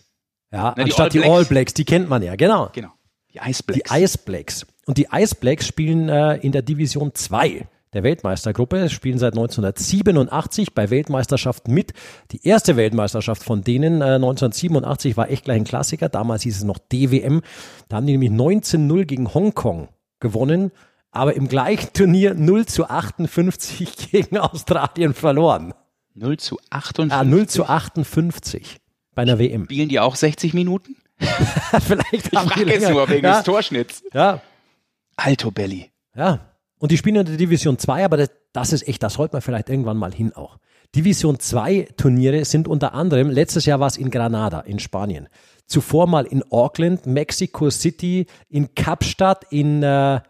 Ja, Na, die anstatt die All All Blacks. Die kennt man ja, genau. Genau. Die Ice Blacks. Die Ice Blacks. Und die Ice Blacks spielen äh, in der Division 2 der Weltmeistergruppe, spielen seit 1987 bei Weltmeisterschaften mit. Die erste Weltmeisterschaft von denen, äh, 1987, war echt gleich ein Klassiker. Damals hieß es noch DWM. Da haben die nämlich 19-0 gegen Hongkong gewonnen, aber im gleichen Turnier 0 zu 58 [laughs] gegen Australien verloren. 0 zu 58. Ah, 0 zu 58 bei einer WM. Spielen die auch 60 Minuten? [laughs] Vielleicht Ich frage jetzt nur wegen ja, des Torschnitts. ja, Alto Belly. Ja, und die spielen in der Division 2, aber das, das ist echt, das sollte man vielleicht irgendwann mal hin auch. Division 2 Turniere sind unter anderem, letztes Jahr war es in Granada in Spanien, zuvor mal in Auckland, Mexico City, in Kapstadt, in äh,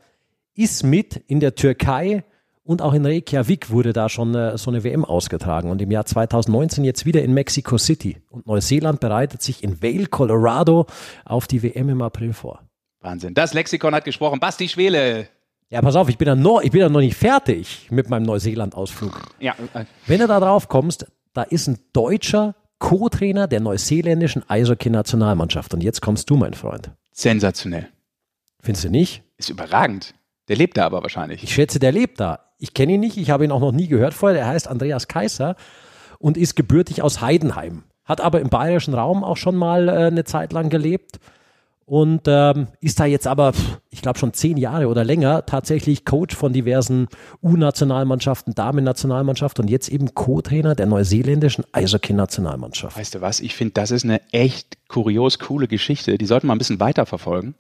Izmit in der Türkei und auch in Reykjavik wurde da schon äh, so eine WM ausgetragen und im Jahr 2019 jetzt wieder in Mexico City. Und Neuseeland bereitet sich in Vail, Colorado auf die WM im April vor. Wahnsinn. Das Lexikon hat gesprochen. Basti Schwele. Ja, pass auf, ich bin ja noch, ich bin ja noch nicht fertig mit meinem Neuseeland-Ausflug. Ja, äh, Wenn du da drauf kommst, da ist ein deutscher Co-Trainer der neuseeländischen Eishockey-Nationalmannschaft. Und jetzt kommst du, mein Freund. sensationell. Findest du nicht? Ist überragend. Der lebt da aber wahrscheinlich. Ich schätze, der lebt da. Ich kenne ihn nicht, ich habe ihn auch noch nie gehört vorher. Der heißt Andreas Kaiser und ist gebürtig aus Heidenheim. Hat aber im bayerischen Raum auch schon mal äh, eine Zeit lang gelebt und ähm, ist da jetzt aber, ich glaube schon zehn Jahre oder länger, tatsächlich Coach von diversen U-Nationalmannschaften, Damen-Nationalmannschaft und jetzt eben Co-Trainer der neuseeländischen Eishockey-Nationalmannschaft. Weißt du was? Ich finde, das ist eine echt kurios coole Geschichte. Die sollten wir ein bisschen weiterverfolgen.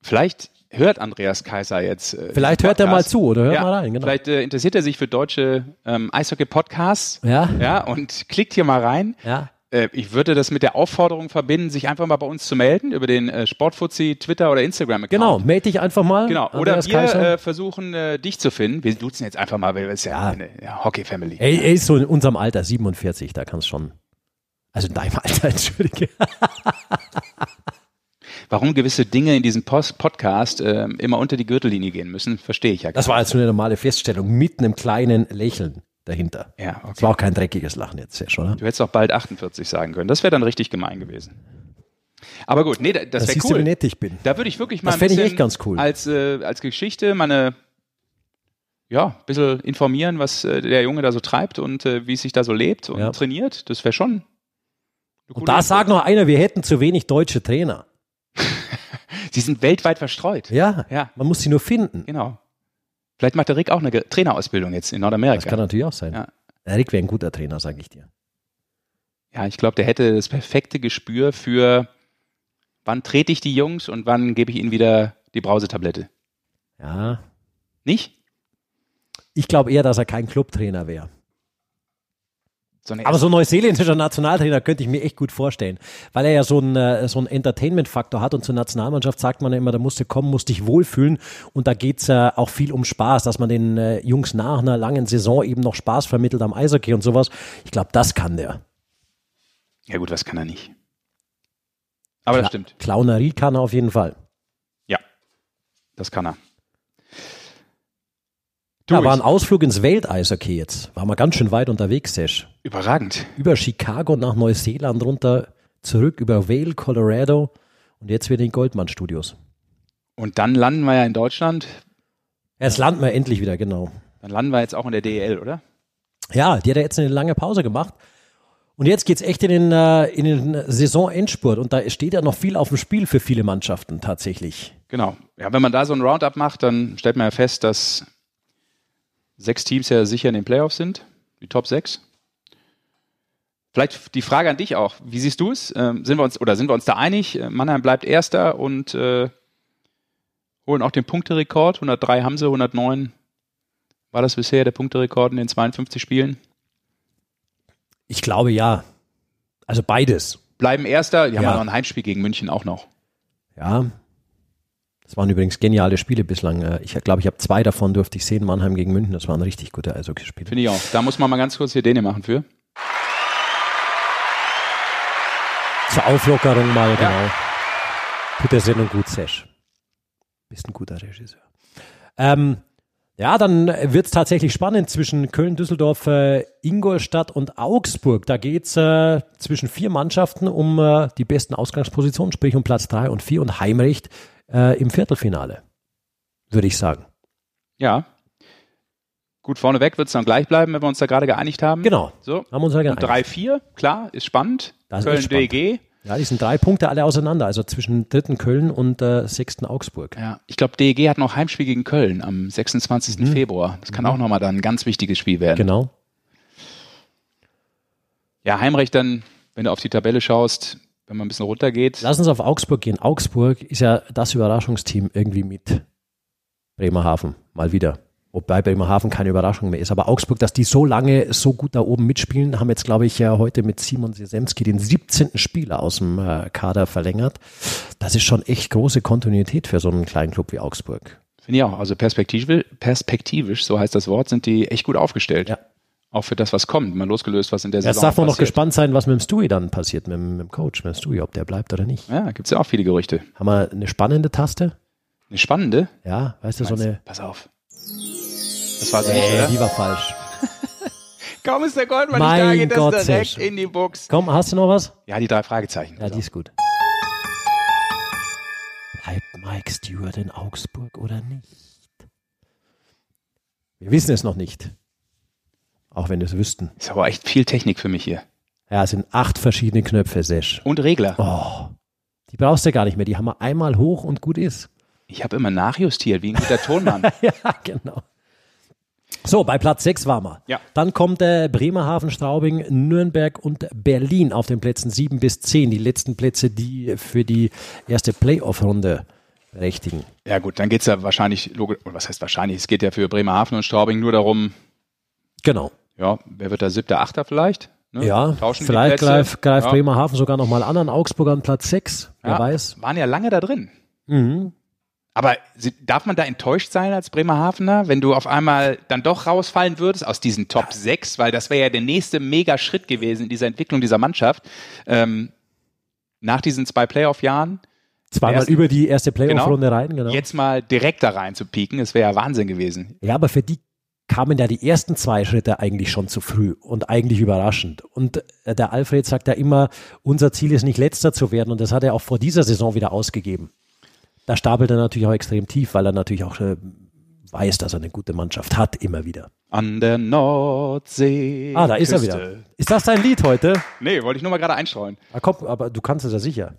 Vielleicht hört Andreas Kaiser jetzt. Äh, Vielleicht hört er mal zu oder hört ja, mal rein. Genau. Vielleicht äh, interessiert er sich für deutsche ähm, Eishockey-Podcasts. Ja. Ja, und klickt hier mal rein. Ja. Äh, ich würde das mit der Aufforderung verbinden, sich einfach mal bei uns zu melden über den äh, Sportfuzzi Twitter oder Instagram-Account. Genau, melde dich einfach mal. Genau. Oder wir Kaiser. äh, versuchen, äh, dich zu finden. Wir duzen jetzt einfach mal, weil wir ist ja, Ja. eine ja, Hockey-Family. er, er ist so in unserem Alter, 47, da kannst schon. Also in deinem [laughs] Alter, entschuldige. Warum gewisse Dinge in diesem Post Podcast äh, immer unter die Gürtellinie gehen müssen, verstehe ich ja gar Das war jetzt so eine normale Feststellung mit einem kleinen Lächeln dahinter. nicht. Ja, Es okay. war auch kein dreckiges Lachen jetzt, Sesh, oder? Du hättest auch bald 48 sagen können. Das wäre dann richtig gemein gewesen. Aber gut, nee, das, Das wäre siehst du, wie cool. nett ich bin. Da würde ich wirklich mal Das ein fände ich bisschen echt ganz cool. als, äh, als Geschichte meine, ja, ein bisschen informieren, was äh, der Junge da so treibt und äh, wie es sich da so lebt und Ja. trainiert. Das wäre schon. Und da sagt noch einer, wir hätten zu wenig deutsche Trainer. Sie sind weltweit verstreut. Ja, Ja. man muss sie nur finden. Genau. Vielleicht macht der Rick auch eine Trainerausbildung jetzt in Nordamerika. Das kann natürlich auch sein. Ja. Der Rick wäre ein guter Trainer, sage ich dir. Ja, ich glaube, der hätte das perfekte Gespür für, wann trete ich die Jungs und wann gebe ich ihnen wieder die Brausetablette. Ja, Nicht? ich glaube eher, dass er kein Clubtrainer wäre. So Aber so ein neuseeländischer Nationaltrainer könnte ich mir echt gut vorstellen, weil er ja so einen, äh, so einen Entertainment-Faktor hat und zur Nationalmannschaft sagt man ja immer, da musst du kommen, musst dich wohlfühlen und da geht's äh, auch viel um Spaß, dass man den äh, Jungs nach einer langen Saison eben noch Spaß vermittelt am Eishockey und sowas. Ich glaube, das kann der. ja gut, was kann er nicht? Aber das stimmt. Clownerie kann er auf jeden Fall. Ja, das kann er. Da war ein Ausflug ins Welteishockey jetzt. War mal ganz schön weit unterwegs, Sesh. Überragend. Über Chicago nach Neuseeland runter, zurück über Vail, Colorado und jetzt wieder in Goldman Studios. Und dann landen wir ja in Deutschland. Jetzt landen wir endlich wieder, genau. Dann landen wir jetzt auch in der DEL, oder? Ja, die hat ja jetzt eine lange Pause gemacht. Und jetzt geht's echt in den, äh, in den Saisonendspurt. Und da steht ja noch viel auf dem Spiel für viele Mannschaften tatsächlich. Genau. Ja, wenn man da so ein Roundup macht, dann stellt man ja fest, dass sechs Teams ja sicher in den Playoffs sind, die Top sechs. Vielleicht die Frage an dich auch. Wie siehst du es? Ähm, sind wir uns oder sind wir uns da einig? Äh, Mannheim bleibt Erster und äh, holen auch den Punkterekord. 103 haben sie, 109 war das bisher der Punkterekord in den 52 Spielen. Ich glaube ja. Also beides. Bleiben Erster. Die haben Ja. ja noch ein Heimspiel gegen München auch noch. Ja. Das waren übrigens geniale Spiele bislang. Äh, Ich glaube, ich habe zwei davon durfte ich sehen. Mannheim gegen München. Das waren richtig gute Eishockeyspiele. Finde ich auch. Da muss man mal ganz kurz hier Däne machen für. Zur Auflockerung mal, genau. Tut der Sendung gut, Sesh. Bist ein guter Regisseur. Ähm, ja, dann wird es tatsächlich spannend zwischen Köln, Düsseldorf, äh, Ingolstadt und Augsburg. Da geht es äh, zwischen vier Mannschaften um äh, die besten Ausgangspositionen, sprich um Platz drei und vier und Heimrecht äh, im Viertelfinale, würde ich sagen. Ja. Gut, vorneweg wird es dann gleich bleiben, wenn wir uns da gerade geeinigt haben. Genau. So. Haben wir uns ja geeinigt. 3-4, klar, ist spannend. Das ist Köln spannend. DEG. Ja, die sind drei Punkte alle auseinander, also zwischen dritten Köln und äh, sechsten Augsburg. Ja, ich glaube, DEG hat noch Heimspiel gegen Köln am 26. Februar. Das kann auch nochmal dann ein ganz wichtiges Spiel werden. Mhm. Genau. Ja, Heimrecht dann, wenn du auf die Tabelle schaust, wenn man ein bisschen runtergeht. Lass uns auf Augsburg gehen. Augsburg ist ja das Überraschungsteam irgendwie mit Bremerhaven. Mal wieder. Wobei Bremerhaven keine Überraschung mehr ist. Aber Augsburg, dass die so lange so gut da oben mitspielen, haben jetzt, glaube ich, ja heute mit Simon Sesemski den 17. Spieler aus dem äh, Kader verlängert. Das ist schon echt große Kontinuität für so einen kleinen Club wie Augsburg. Finde ich auch. Also perspektivisch, perspektivisch, so heißt das Wort, sind die echt gut aufgestellt. Ja. Auch für das, was kommt. Mal losgelöst, was in der Jetzt Saison darf man noch gespannt sein, was mit dem Stewie dann passiert, mit, dem- mit dem Coach, mit dem Stewie, ob der bleibt oder nicht. Ja, gibt es ja auch viele Gerüchte. Haben wir eine spannende Taste? Eine spannende. Ja, weißt du, so eine. Pass auf. Das war sie nicht, oder? die war falsch. [laughs] Kaum ist der Goldmann Mein nicht da, geht Gott, das direkt in die Box. Komm, hast du noch was? Ja, die drei Fragezeichen. Ja, die ist gut. Bleibt Mike Stewart in Augsburg oder nicht? Wir wissen es noch nicht. Auch wenn wir es wüssten. ist aber echt viel Technik für mich hier. Ja, es sind acht verschiedene Knöpfe, Sesh. Und Regler. Oh, die brauchst du gar nicht mehr. Die haben wir einmal hoch und gut ist. Ich habe immer nachjustiert, wie ein guter Tonmann. [laughs] ja, genau. So, bei Platz 6 waren wir. Ja. Dann kommt äh, Bremerhaven, Straubing, Nürnberg und Berlin auf den Plätzen 7 bis 10. Die letzten Plätze, die für die erste Playoff-Runde berechtigen. ja gut, dann geht's ja wahrscheinlich, was heißt wahrscheinlich, es geht ja für Bremerhaven und Straubing nur darum, Genau. Ja, wer wird da siebter, achter vielleicht? Ne? Ja, Tauschen vielleicht greift, greift ja. Bremerhaven sogar noch mal an an Augsburg an Platz 6. Wer ja, weiß. Waren ja lange da drin. Mhm. Aber darf man da enttäuscht sein als Bremerhavener, wenn du auf einmal dann doch rausfallen würdest aus diesen Top 6, weil das wäre ja der nächste Mega-Schritt gewesen in dieser Entwicklung dieser Mannschaft. Ähm, nach diesen zwei Playoff-Jahren Zweimal Ersten- über die erste Playoff-Runde rein, genau. jetzt mal direkt da rein zu pieken, das wäre ja Wahnsinn gewesen. Ja, aber für die kamen ja die ersten zwei Schritte eigentlich schon zu früh und eigentlich überraschend. Und äh, der Alfred sagt ja immer, unser Ziel ist nicht letzter zu werden und das hat er auch vor dieser Saison wieder ausgegeben. Da stapelt er natürlich auch extrem tief, weil er natürlich auch äh, weiß, dass er eine gute Mannschaft hat, immer wieder. An der Nordsee. Ah, da ist er wieder. Ist das dein Lied heute? Nee, wollte ich nur mal gerade einstreuen. Ah, komm, aber du kannst es ja sicher.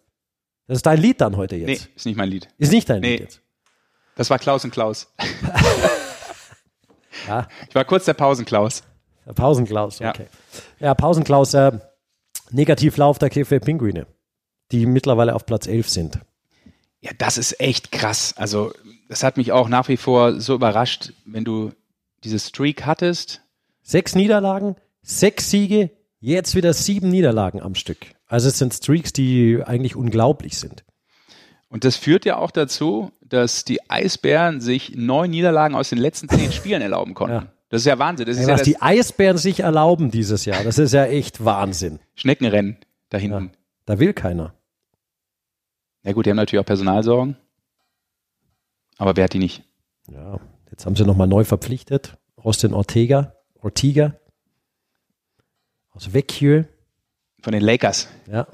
Das ist dein Lied dann heute jetzt. Nee, ist nicht mein Lied. Ist nicht dein Nee. Lied jetzt. Das war Klaus und Klaus. [laughs] Ja. Ich war kurz der Pausenklaus. Der Pausenklaus, Ja. okay. Ja, Pausenklaus, äh, Negativlauf der Krefeld Pinguine, die mittlerweile auf Platz 11 sind. Ja, das ist echt krass. Also, das hat mich auch nach wie vor so überrascht, wenn du diese Streak hattest. Sechs Niederlagen, sechs Siege, Jetzt wieder sieben Niederlagen am Stück. Also es sind Streaks, die eigentlich unglaublich sind. Und das führt ja auch dazu, dass die Eisbären sich neun Niederlagen aus den letzten zehn [laughs] Spielen erlauben konnten. Ja. Das ist ja Wahnsinn. Das ist Ey, ja was das die Eisbären sich erlauben dieses Jahr, das ist ja echt Wahnsinn. Schneckenrennen da hinten. Da will keiner. Ja. gut, die haben natürlich auch Personalsorgen. Aber wer hat die nicht? Ja, jetzt haben sie nochmal neu verpflichtet. Austin Ortega, Ortiga aus Vecchio. Von den Lakers. Ja,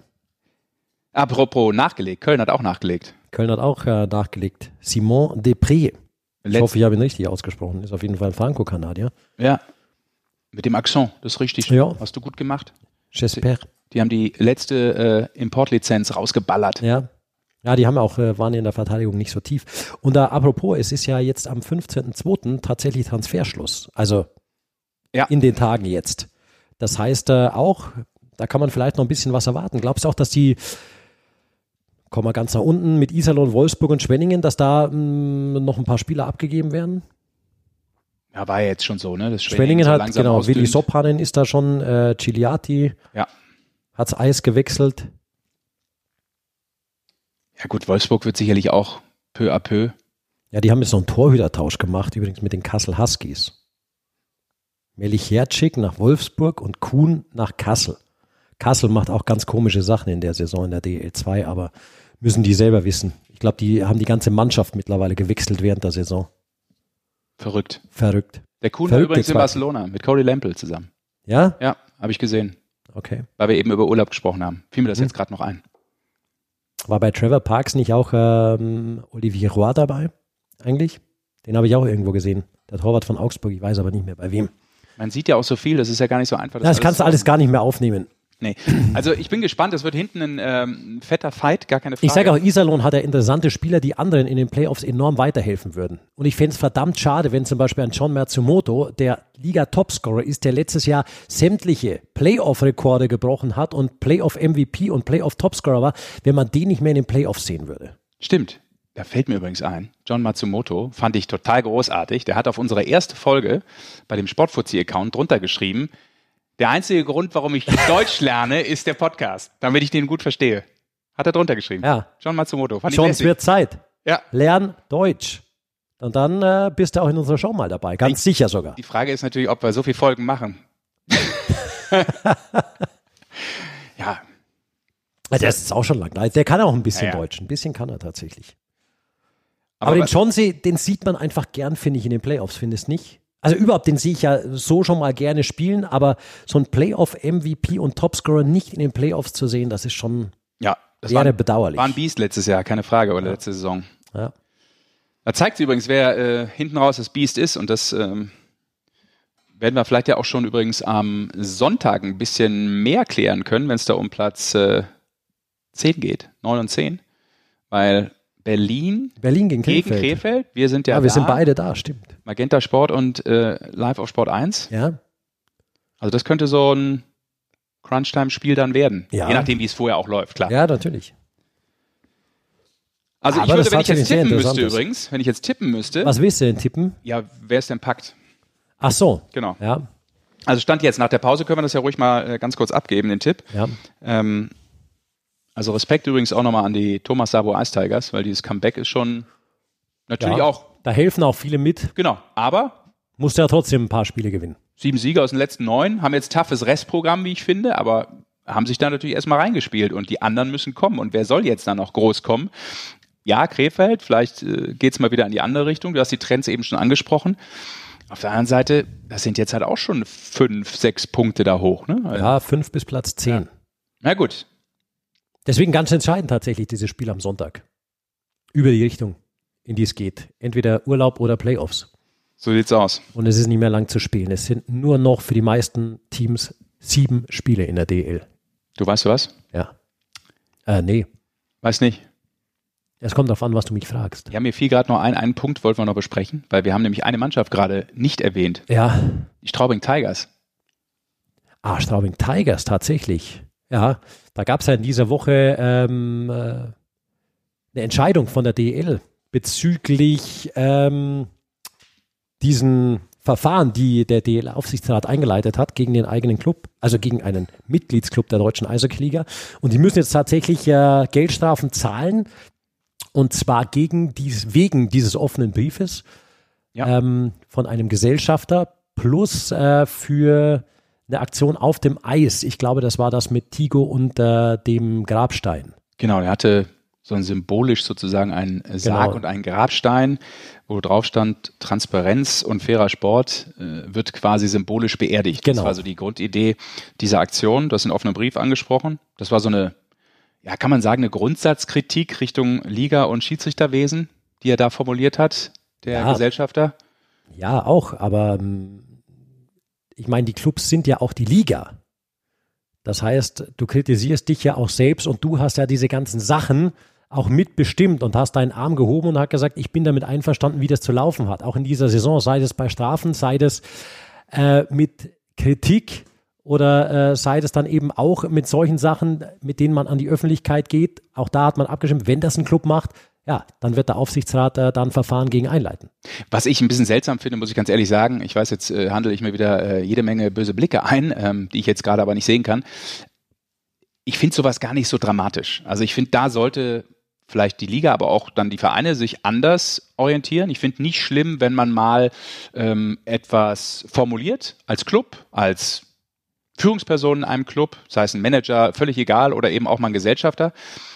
Apropos nachgelegt. Köln hat auch nachgelegt. Köln hat auch äh, nachgelegt. Simon Depré. Ich hoffe, ich habe ihn richtig ausgesprochen. Ist auf jeden Fall ein Franco-Kanadier. Ja. Mit dem Akzent. Das ist richtig. Ja. Hast du gut gemacht. J'espère. Die haben die letzte äh, Importlizenz rausgeballert. Ja. Ja, die haben auch, äh, waren in der Verteidigung nicht so tief. Und da, apropos, es ist ja jetzt am 15.02. tatsächlich Transferschluss. Also Ja. in den Tagen jetzt. Das heißt äh, auch, da kann man vielleicht noch ein bisschen was erwarten. Glaubst du auch, dass die, kommen wir ganz nach unten, mit Iserlohn, Wolfsburg und Schwenningen, dass da mh, noch ein paar Spieler abgegeben werden? Ja, war ja jetzt schon so, ne? Das Schwenningen so hat, genau, Willi ausdünnt. Soppanen ist da schon, äh, Ciliati Ja. hat's Eis gewechselt. Ja gut, Wolfsburg wird sicherlich auch peu à peu. Ja, die haben jetzt noch einen Torhütertausch gemacht, übrigens mit den Kassel Huskies. Melicherczyk nach Wolfsburg und Kuhn nach Kassel. Kassel macht auch ganz komische Sachen in der Saison in der DL2, aber müssen die selber wissen. Ich glaube, die haben die ganze Mannschaft mittlerweile gewechselt während der Saison. Verrückt. Verrückt. Der Kuhn war Verrückte übrigens in. Barcelona mit Cody Lampel zusammen. Ja? Ja, habe ich gesehen. Okay. Weil wir eben über Urlaub gesprochen haben. Fiel mir das Hm. jetzt gerade noch ein. War bei Trevor Parks nicht auch ähm, Olivier Roy dabei? Eigentlich? Den habe ich auch irgendwo gesehen. Der Torwart von Augsburg, ich weiß aber nicht mehr bei wem. Man sieht ja auch so viel, das ist ja gar nicht so einfach. Das kannst du alles gar nicht mehr aufnehmen. Nee. Also ich bin gespannt, es wird hinten ein ähm, fetter Fight, gar keine Frage. Ich sage auch, Iserlohn hat ja interessante Spieler, die anderen in den Playoffs enorm weiterhelfen würden. Und ich fände es verdammt schade, wenn zum Beispiel ein John Matsumoto, der Liga-Topscorer ist, der letztes Jahr sämtliche Playoff-Rekorde gebrochen hat und Playoff-MVP und Playoff-Topscorer war, wenn man den nicht mehr in den Playoffs sehen würde. Stimmt. Da fällt mir übrigens ein, John Matsumoto fand ich total großartig. Der hat auf unsere erste Folge bei dem Sportfuzzi-Account drunter geschrieben, der einzige Grund, warum ich Deutsch lerne, ist der Podcast, damit ich den gut verstehe. Hat er drunter geschrieben. Ja. John Matsumoto. Fand ich Schon, es wird Zeit. Ja. Lern Deutsch. Und dann äh, bist du auch in unserer Show mal dabei. Ganz sicher sogar. Die Frage ist natürlich, ob wir so viele Folgen machen. [laughs] [laughs] ja, Der ist auch schon lang. Der kann auch ein bisschen Ja, ja. Deutsch. Ein bisschen kann er tatsächlich. aber, Aber, den Chauncey, den sieht man einfach gern, finde ich, in den Playoffs, findest nicht? Also überhaupt, den sehe ich ja so schon mal gerne spielen, aber so ein Playoff-MVP und Topscorer nicht in den Playoffs zu sehen, das ist schon ja, das wäre war, bedauerlich. war ein Biest letztes Jahr, keine Frage, oder letzte Saison. Ja. Da zeigt sie übrigens, wer äh, hinten raus das Biest ist und das ähm, werden wir vielleicht ja auch schon übrigens am Sonntag ein bisschen mehr klären können, wenn es da um Platz äh, 10 geht, 9 und 10, weil Berlin Berlin gegen gegen Krefeld. Krefeld, wir sind ja, Ja, wir da, sind beide da, stimmt. Magenta Sport und äh, Live auf Sport 1. Ja, Also das könnte so ein Crunchtime-Spiel dann werden, Ja. je nachdem, wie es vorher auch läuft, klar. ja natürlich. Also ich Aber würde, das wenn ich jetzt tippen müsste übrigens, wenn ich jetzt tippen müsste, Was willst du denn tippen? ja, wer ist denn packt? Ach so. Genau. Ja, Also Stand jetzt, nach der Pause können wir das ja ruhig mal äh, ganz kurz abgeben, den Tipp. ja. Ähm, also Respekt übrigens auch nochmal an die Thomas Sabo Ice Tigers, weil dieses Comeback ist schon natürlich ja. auch, Da helfen auch viele mit. genau, aber Musst ja trotzdem ein paar Spiele gewinnen. sieben Siege aus den letzten neun, haben jetzt toughes Restprogramm, wie ich finde, aber haben sich da natürlich erstmal reingespielt und die anderen müssen kommen. Und wer soll jetzt dann noch groß kommen? Ja, Krefeld, vielleicht äh, geht's mal wieder in die andere Richtung. Du hast die Trends eben schon angesprochen. Auf der anderen Seite, das sind jetzt halt auch schon fünf, sechs Punkte da hoch. Ne? Also, Ja, fünf bis Platz zehn. Na gut, Deswegen ganz entscheidend tatsächlich dieses Spiel am Sonntag. Über die Richtung, in die es geht. Entweder Urlaub oder Playoffs. so sieht's aus. Und es ist nicht mehr lang zu spielen. Es sind nur noch für die meisten Teams sieben Spiele in der DL. Du weißt du was? Ja. Äh, nee. Weiß nicht. Es kommt darauf an, was du mich fragst. Ja, mir fiel gerade noch ein, einen Punkt wollten wir noch besprechen, weil wir haben nämlich eine Mannschaft gerade nicht erwähnt. Ja. Die Straubing Tigers. Ah, Straubing Tigers, tatsächlich. Ja, da gab es ja in dieser Woche ähm, äh, eine Entscheidung von der DL bezüglich ähm, diesen Verfahren, die der DL-Aufsichtsrat eingeleitet hat gegen den eigenen Club, also gegen einen Mitgliedsclub der deutschen Eishockey-Liga. Und die müssen jetzt tatsächlich äh, Geldstrafen zahlen. Und zwar gegen dies, wegen dieses offenen Briefes ja. ähm, von einem Gesellschafter plus äh, für eine Aktion auf dem Eis. Ich glaube, das war das mit Tigo und äh, dem Grabstein. Genau, er hatte so ein symbolisch sozusagen einen Sarg genau. und einen Grabstein, wo drauf stand, Transparenz und fairer Sport äh, wird quasi symbolisch beerdigt. Genau. Das war so die Grundidee dieser Aktion. Du hast einen offenen Brief angesprochen. Das war so eine, ja, kann man sagen, eine Grundsatzkritik Richtung Liga und Schiedsrichterwesen, die er da formuliert hat, der ja. Gesellschafter. Ja, auch, aber ähm, ich meine, die Clubs sind ja auch die Liga. Das heißt, du kritisierst dich ja auch selbst und du hast ja diese ganzen Sachen, auch mitbestimmt und hast deinen Arm gehoben und hat gesagt, ich bin damit einverstanden, wie das zu laufen hat. Auch in dieser Saison, sei es bei Strafen, sei es äh, mit Kritik oder äh, sei es dann eben auch mit solchen Sachen, mit denen man an die Öffentlichkeit geht. Auch da hat man abgestimmt, wenn das ein Club macht, ja, dann wird der Aufsichtsrat äh, dann Verfahren gegen einleiten. Was ich ein bisschen seltsam finde, muss ich ganz ehrlich sagen, ich weiß, jetzt äh, handle ich mir wieder äh, jede Menge böse Blicke ein, ähm, die ich jetzt gerade aber nicht sehen kann. Ich finde sowas gar nicht so dramatisch. Also ich finde, da sollte vielleicht die Liga, aber auch dann die Vereine sich anders orientieren. Ich finde nicht schlimm, wenn man mal ähm, etwas formuliert als Club, als Führungsperson in einem Club, sei es ein Manager, völlig egal, oder eben auch mal ein Gesellschafter,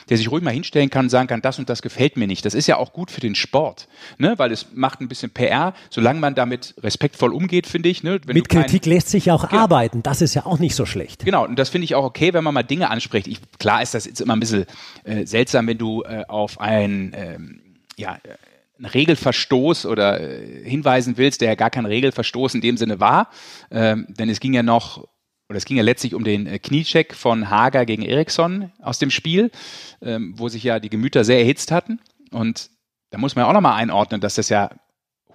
der sich ruhig mal hinstellen kann und sagen kann, das und das gefällt mir nicht. Das ist ja auch gut für den Sport, ne? weil es macht ein bisschen PR, solange man damit respektvoll umgeht, finde ich. Ne? Wenn Mit Kritik lässt sich ja auch genau. arbeiten, das ist ja auch nicht so schlecht. Genau, und das finde ich auch okay, wenn man mal Dinge anspricht. Ich, klar ist das jetzt immer ein bisschen äh, seltsam, wenn du äh, auf ein, ähm, ja, einen Regelverstoß oder äh, hinweisen willst, der ja gar kein Regelverstoß in dem Sinne war. Ähm, denn es ging ja noch oder es ging ja letztlich um den äh, Kniecheck von Hager gegen Eriksson aus dem Spiel, ähm, wo sich ja die Gemüter sehr erhitzt hatten. Und da muss man ja auch nochmal einordnen, dass das ja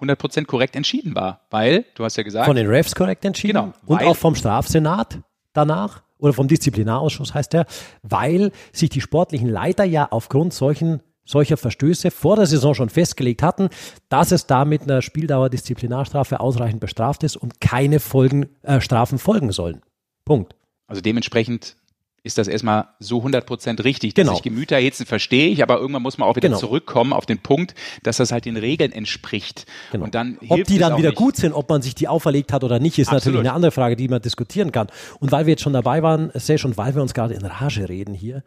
100% korrekt entschieden war, weil, du hast ja gesagt. Von den Refs korrekt entschieden genau, und auch vom Strafsenat danach oder vom Disziplinarausschuss heißt der, weil sich die sportlichen Leiter ja aufgrund solchen solcher Verstöße vor der Saison schon festgelegt hatten, dass es da mit einer Spieldauer Disziplinarstrafe ausreichend bestraft ist und keine Folgen, äh, Strafen folgen sollen. Punkt. Also dementsprechend ist das erstmal so 100% richtig. Dass genau. sich Gemüter erhitzen, verstehe ich, aber irgendwann muss man auch wieder genau. zurückkommen auf den Punkt, dass das halt den Regeln entspricht. Genau. Und dann ob die dann wieder nicht. gut sind, ob man sich die auferlegt hat oder nicht, ist Absolut. natürlich eine andere Frage, die man diskutieren kann. Und weil wir jetzt schon dabei waren, Sesh, und weil wir uns gerade in Rage reden hier,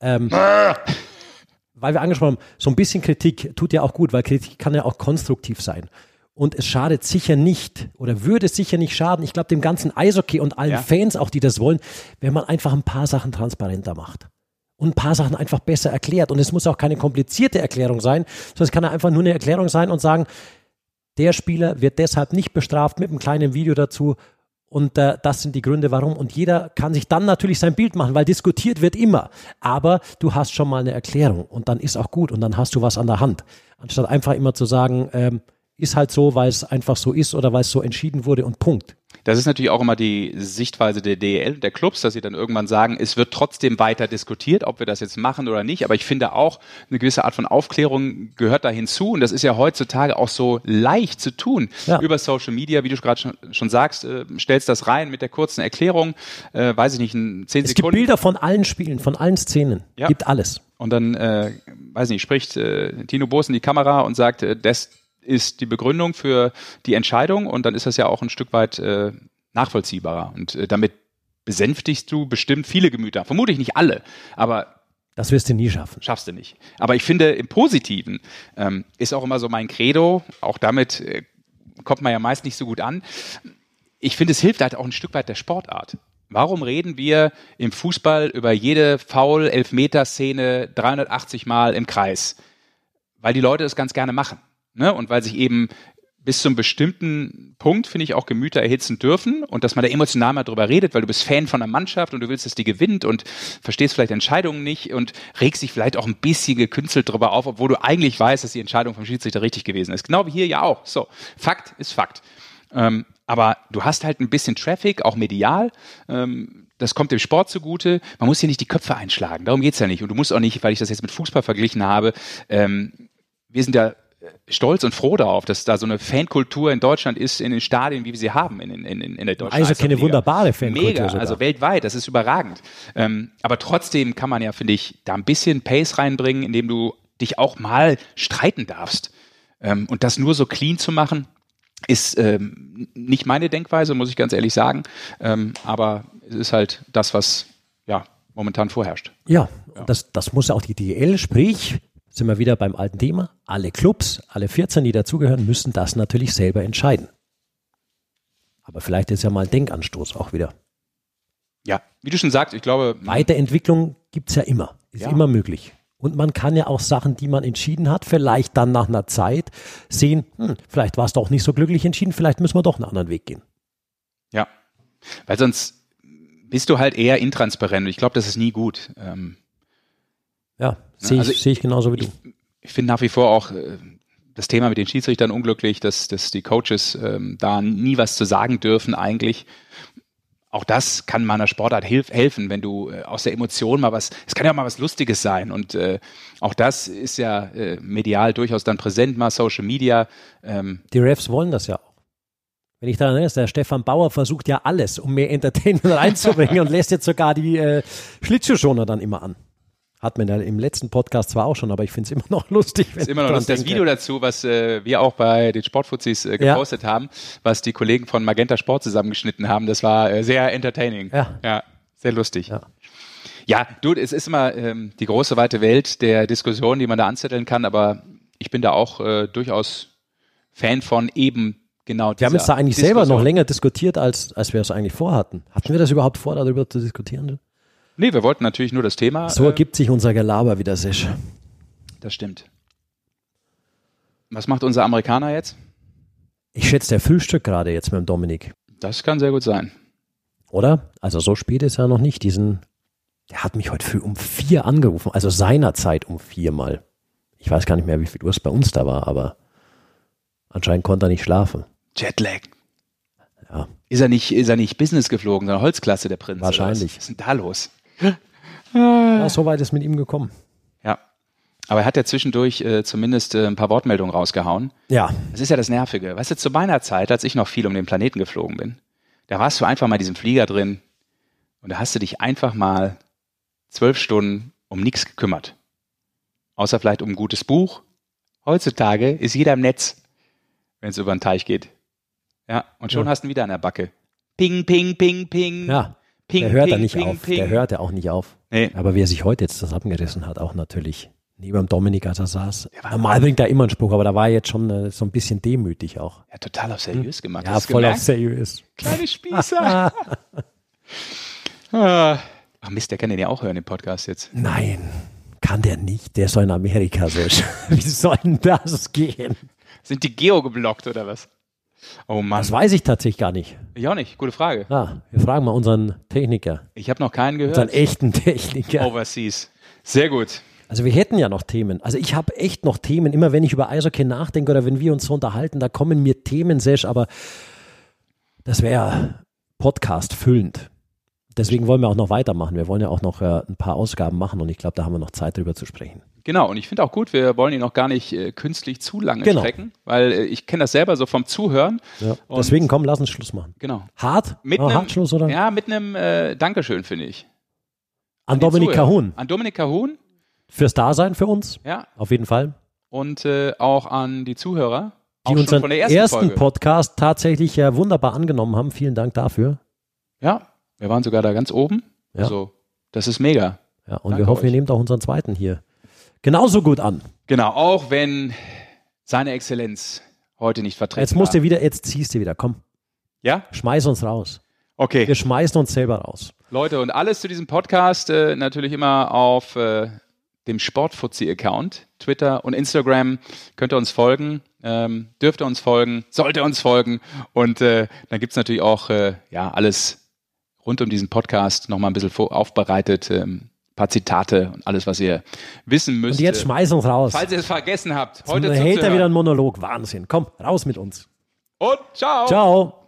ähm, weil wir angesprochen haben, so ein bisschen Kritik tut ja auch gut, weil Kritik kann ja auch konstruktiv sein. Und es schadet sicher nicht oder würde sicher nicht schaden. Ich glaube, dem ganzen Eishockey und allen ja. Fans auch, die das wollen, wenn man einfach ein paar Sachen transparenter macht. Und ein paar Sachen einfach besser erklärt. Und es muss auch keine komplizierte Erklärung sein, sondern es kann einfach nur eine Erklärung sein und sagen, der Spieler wird deshalb nicht bestraft mit einem kleinen Video dazu. Und äh, das sind die Gründe, warum. Und jeder kann sich dann natürlich sein Bild machen, weil diskutiert wird immer. Aber du hast schon mal eine Erklärung und dann ist auch gut und dann hast du was an der Hand. Anstatt einfach immer zu sagen, ähm, ist halt so, weil es einfach so ist oder weil es so entschieden wurde und Punkt. Das ist natürlich auch immer die Sichtweise der DEL, der Clubs, dass sie dann irgendwann sagen, es wird trotzdem weiter diskutiert, ob wir das jetzt machen oder nicht. Aber ich finde auch, eine gewisse Art von Aufklärung gehört da hinzu. Und das ist ja heutzutage auch so leicht zu tun. Ja. Über Social Media, wie du gerade schon, schon, sagst, äh, stellst das rein mit der kurzen Erklärung, äh, weiß ich nicht, in zehn es Sekunden. Es gibt Bilder von allen Spielen, von allen Szenen. Ja. Gibt alles. Und dann, äh, weiß nicht, spricht äh, Tino Boos in die Kamera und sagt, äh, das ist die Begründung für die Entscheidung und dann ist das ja auch ein Stück weit äh, nachvollziehbarer. Und äh, damit besänftigst du bestimmt viele Gemüter. Vermutlich nicht alle, aber das wirst du nie schaffen. Schaffst du nicht. Aber ich finde, im Positiven ähm, ist auch immer so mein Credo, auch damit äh, kommt man ja meist nicht so gut an. Ich finde, es hilft halt auch ein Stück weit der Sportart. Warum reden wir im Fußball über jede Foul-Elfmeter-Szene 380 Mal im Kreis? Weil die Leute es ganz gerne machen. Ne? Und weil sich eben bis zum bestimmten Punkt, finde ich, auch Gemüter erhitzen dürfen und dass man da emotional mal drüber redet, weil du bist Fan von einer Mannschaft und du willst, dass die gewinnt und verstehst vielleicht Entscheidungen nicht und regst dich vielleicht auch ein bisschen gekünstelt drüber auf, obwohl du eigentlich weißt, dass die Entscheidung vom Schiedsrichter richtig gewesen ist. Genau wie hier ja auch. So, Fakt ist Fakt. Ähm, aber du hast halt ein bisschen Traffic, auch medial. Ähm, das kommt dem Sport zugute. Man muss hier nicht die Köpfe einschlagen. Darum geht's ja nicht. Und du musst auch nicht, weil ich das jetzt mit Fußball verglichen habe, ähm, wir sind ja stolz und froh darauf, dass da so eine Fankultur in Deutschland ist, in den Stadien, wie wir sie haben in, in, in, in der deutschen Also keine wunderbare Fankultur. Mega, sogar. also weltweit, das ist überragend. Ähm, aber trotzdem kann man ja, finde ich, da ein bisschen Pace reinbringen, indem du dich auch mal streiten darfst. Ähm, und das nur so clean zu machen, ist ähm, nicht meine Denkweise, muss ich ganz ehrlich sagen. Ähm, aber es ist halt das, was ja momentan vorherrscht. Ja, Das, das muss auch die DL, sprich, sind wir wieder beim alten Thema, alle Clubs, alle 14, die dazugehören, müssen das natürlich selber entscheiden. Aber vielleicht ist ja mal ein Denkanstoß auch wieder. Ja, wie du schon sagst, ich glaube, Weiterentwicklung gibt es ja immer, ist Ja. immer möglich. Und man kann ja auch Sachen, die man entschieden hat, vielleicht dann nach einer Zeit sehen, hm, vielleicht war es doch nicht so glücklich entschieden, vielleicht müssen wir doch einen anderen Weg gehen. Ja, weil sonst bist du halt eher intransparent. Und ich glaube, das ist nie gut. Ähm, Ja, sehe also ich, sehe ich genauso wie du. ich finde nach wie vor auch äh, das Thema mit den Schiedsrichtern unglücklich, dass, dass die Coaches ähm, da nie was zu sagen dürfen eigentlich. Auch das kann meiner Sportart hilf, helfen, wenn du äh, aus der Emotion mal was, es kann ja auch mal was Lustiges sein und äh, auch das ist ja äh, medial durchaus dann präsent, mal Social Media. Ähm, Die Refs wollen das ja auch. Wenn ich daran erinnere, der Stefan Bauer versucht ja alles, um mehr Entertainment [laughs] reinzubringen und lässt jetzt sogar die äh, Schlittschuhschoner dann immer an. Hat man ja im letzten Podcast zwar auch schon, aber ich finde es immer noch [laughs] lustig. Wenn ist immer noch ich das. Video dazu, was äh, wir auch bei den Sportfuzis äh, Ja. gepostet haben, was die Kollegen von Magenta Sport zusammengeschnitten haben. Das war äh, sehr entertaining. Ja. ja sehr lustig. Ja. Ja, du, es ist immer ähm, die große weite Welt der Diskussion, die man da anzetteln kann, aber ich bin da auch äh, durchaus Fan von eben genau Wir haben jetzt da eigentlich selber noch Diskussion. länger diskutiert, als, als wir es eigentlich vorhatten. Hatten wir das überhaupt vor, darüber zu diskutieren? Nee, wir wollten natürlich nur das Thema. So äh, ergibt sich unser Gelaber wieder, Sesh. das stimmt. Was macht unser Amerikaner jetzt? Ich schätze, der Frühstück gerade jetzt mit dem Dominik, Das kann sehr gut sein. oder? Also so spät ist er noch nicht. Diesen, der hat mich heute früh um vier angerufen, also seinerzeit um vier mal. Ich weiß gar nicht mehr, wie viel Uhr es bei uns da war, aber anscheinend konnte er nicht schlafen. Jetlag. Ja. Ist er nicht, ist er nicht Business geflogen, sondern Holzklasse, der Prinz? Wahrscheinlich. Was? was ist denn da los? Ja, so weit ist mit ihm gekommen. Ja. Aber er hat ja zwischendurch äh, zumindest äh, ein paar Wortmeldungen rausgehauen. Ja, Das ist ja das Nervige. Weißt du, zu meiner Zeit, als ich noch viel um den Planeten geflogen bin, da warst du einfach mal in diesem Flieger drin und da hast du dich einfach mal zwölf Stunden um nichts gekümmert. Außer vielleicht um ein gutes Buch. Heutzutage ist jeder im Netz, wenn es über den Teich geht. Ja, und schon Ja. hast du ihn wieder an der Backe. Ping, ping, ping, ping. ja. Ping, der hört ping, er nicht ping, auf. Ping. Der hört er auch nicht auf. Nee. Aber wie er sich heute jetzt zusammengerissen hat, auch natürlich. Neben dem Dominik, als er saß. Normal bringt er immer einen Spruch, aber da war er jetzt schon äh, so ein bisschen demütig auch. Ja, total auf seriös gemacht. Ja, voll auf gemerkt? seriös. Kleine Spießer. [laughs] Ah. Ach Mist, der kann den ja auch hören, den Podcast jetzt. Nein, kann der nicht. Der soll in Amerika so. [laughs] Wie soll denn das gehen? Sind die Geo geblockt oder was? Oh Mann. Das weiß ich tatsächlich gar nicht. Ich auch nicht. Gute Frage. Ah, wir fragen mal unseren Techniker, Ich habe noch keinen unseren gehört. echten Techniker. Overseas. Sehr gut. Also wir hätten ja noch Themen. Also ich habe echt noch Themen. Immer wenn ich über Eishockey nachdenke oder wenn wir uns so unterhalten, da kommen mir Themen, Sesh, aber das wäre Podcast füllend. Deswegen wollen wir auch noch weitermachen. Wir wollen ja auch noch äh, ein paar Ausgaben machen und ich glaube, da haben wir noch Zeit darüber zu sprechen. Genau, und ich finde auch gut, wir wollen ihn noch gar nicht äh, künstlich zu lange Genau. strecken, weil äh, ich kenne das selber so vom Zuhören. Ja. Deswegen komm, lass uns Schluss machen. Genau. Hart? Mit Oh, einem, Hartschluss oder? Ja, mit einem äh, Dankeschön, finde ich. An Die Dominik. Cahun. An Dominik Cahun, Fürs Dasein für uns. ja. Auf jeden Fall. Und äh, auch an die Zuhörer. Die auch unseren von der ersten, ersten Folge. Podcast tatsächlich ja wunderbar angenommen haben. Vielen Dank dafür. Ja, wir waren sogar da ganz oben. Ja. Also, das ist mega. Ja, und Danke wir hoffen, ihr euch. nehmt auch unseren zweiten hier genauso gut an. Genau, auch wenn seine Exzellenz heute nicht vertreten Jetzt musst war. du wieder, jetzt ziehst du wieder. Komm, Ja? schmeiß uns raus. Okay. Wir schmeißen uns selber raus. Leute, und alles zu diesem Podcast äh, natürlich immer auf äh, dem Sportfuzzi-Account, Twitter und Instagram. Könnt ihr uns folgen, ähm, dürft ihr uns folgen, sollt ihr uns folgen. Und äh, dann gibt's natürlich auch äh, ja, alles rund um diesen Podcast nochmal ein bisschen aufbereitet. Ähm, paar Zitate und alles, was ihr wissen müsst. Und jetzt schmeiß uns raus. falls ihr es vergessen habt, Heute heute hält er wieder einen Monolog. Wahnsinn. Komm, raus mit uns. Und ciao. Ciao.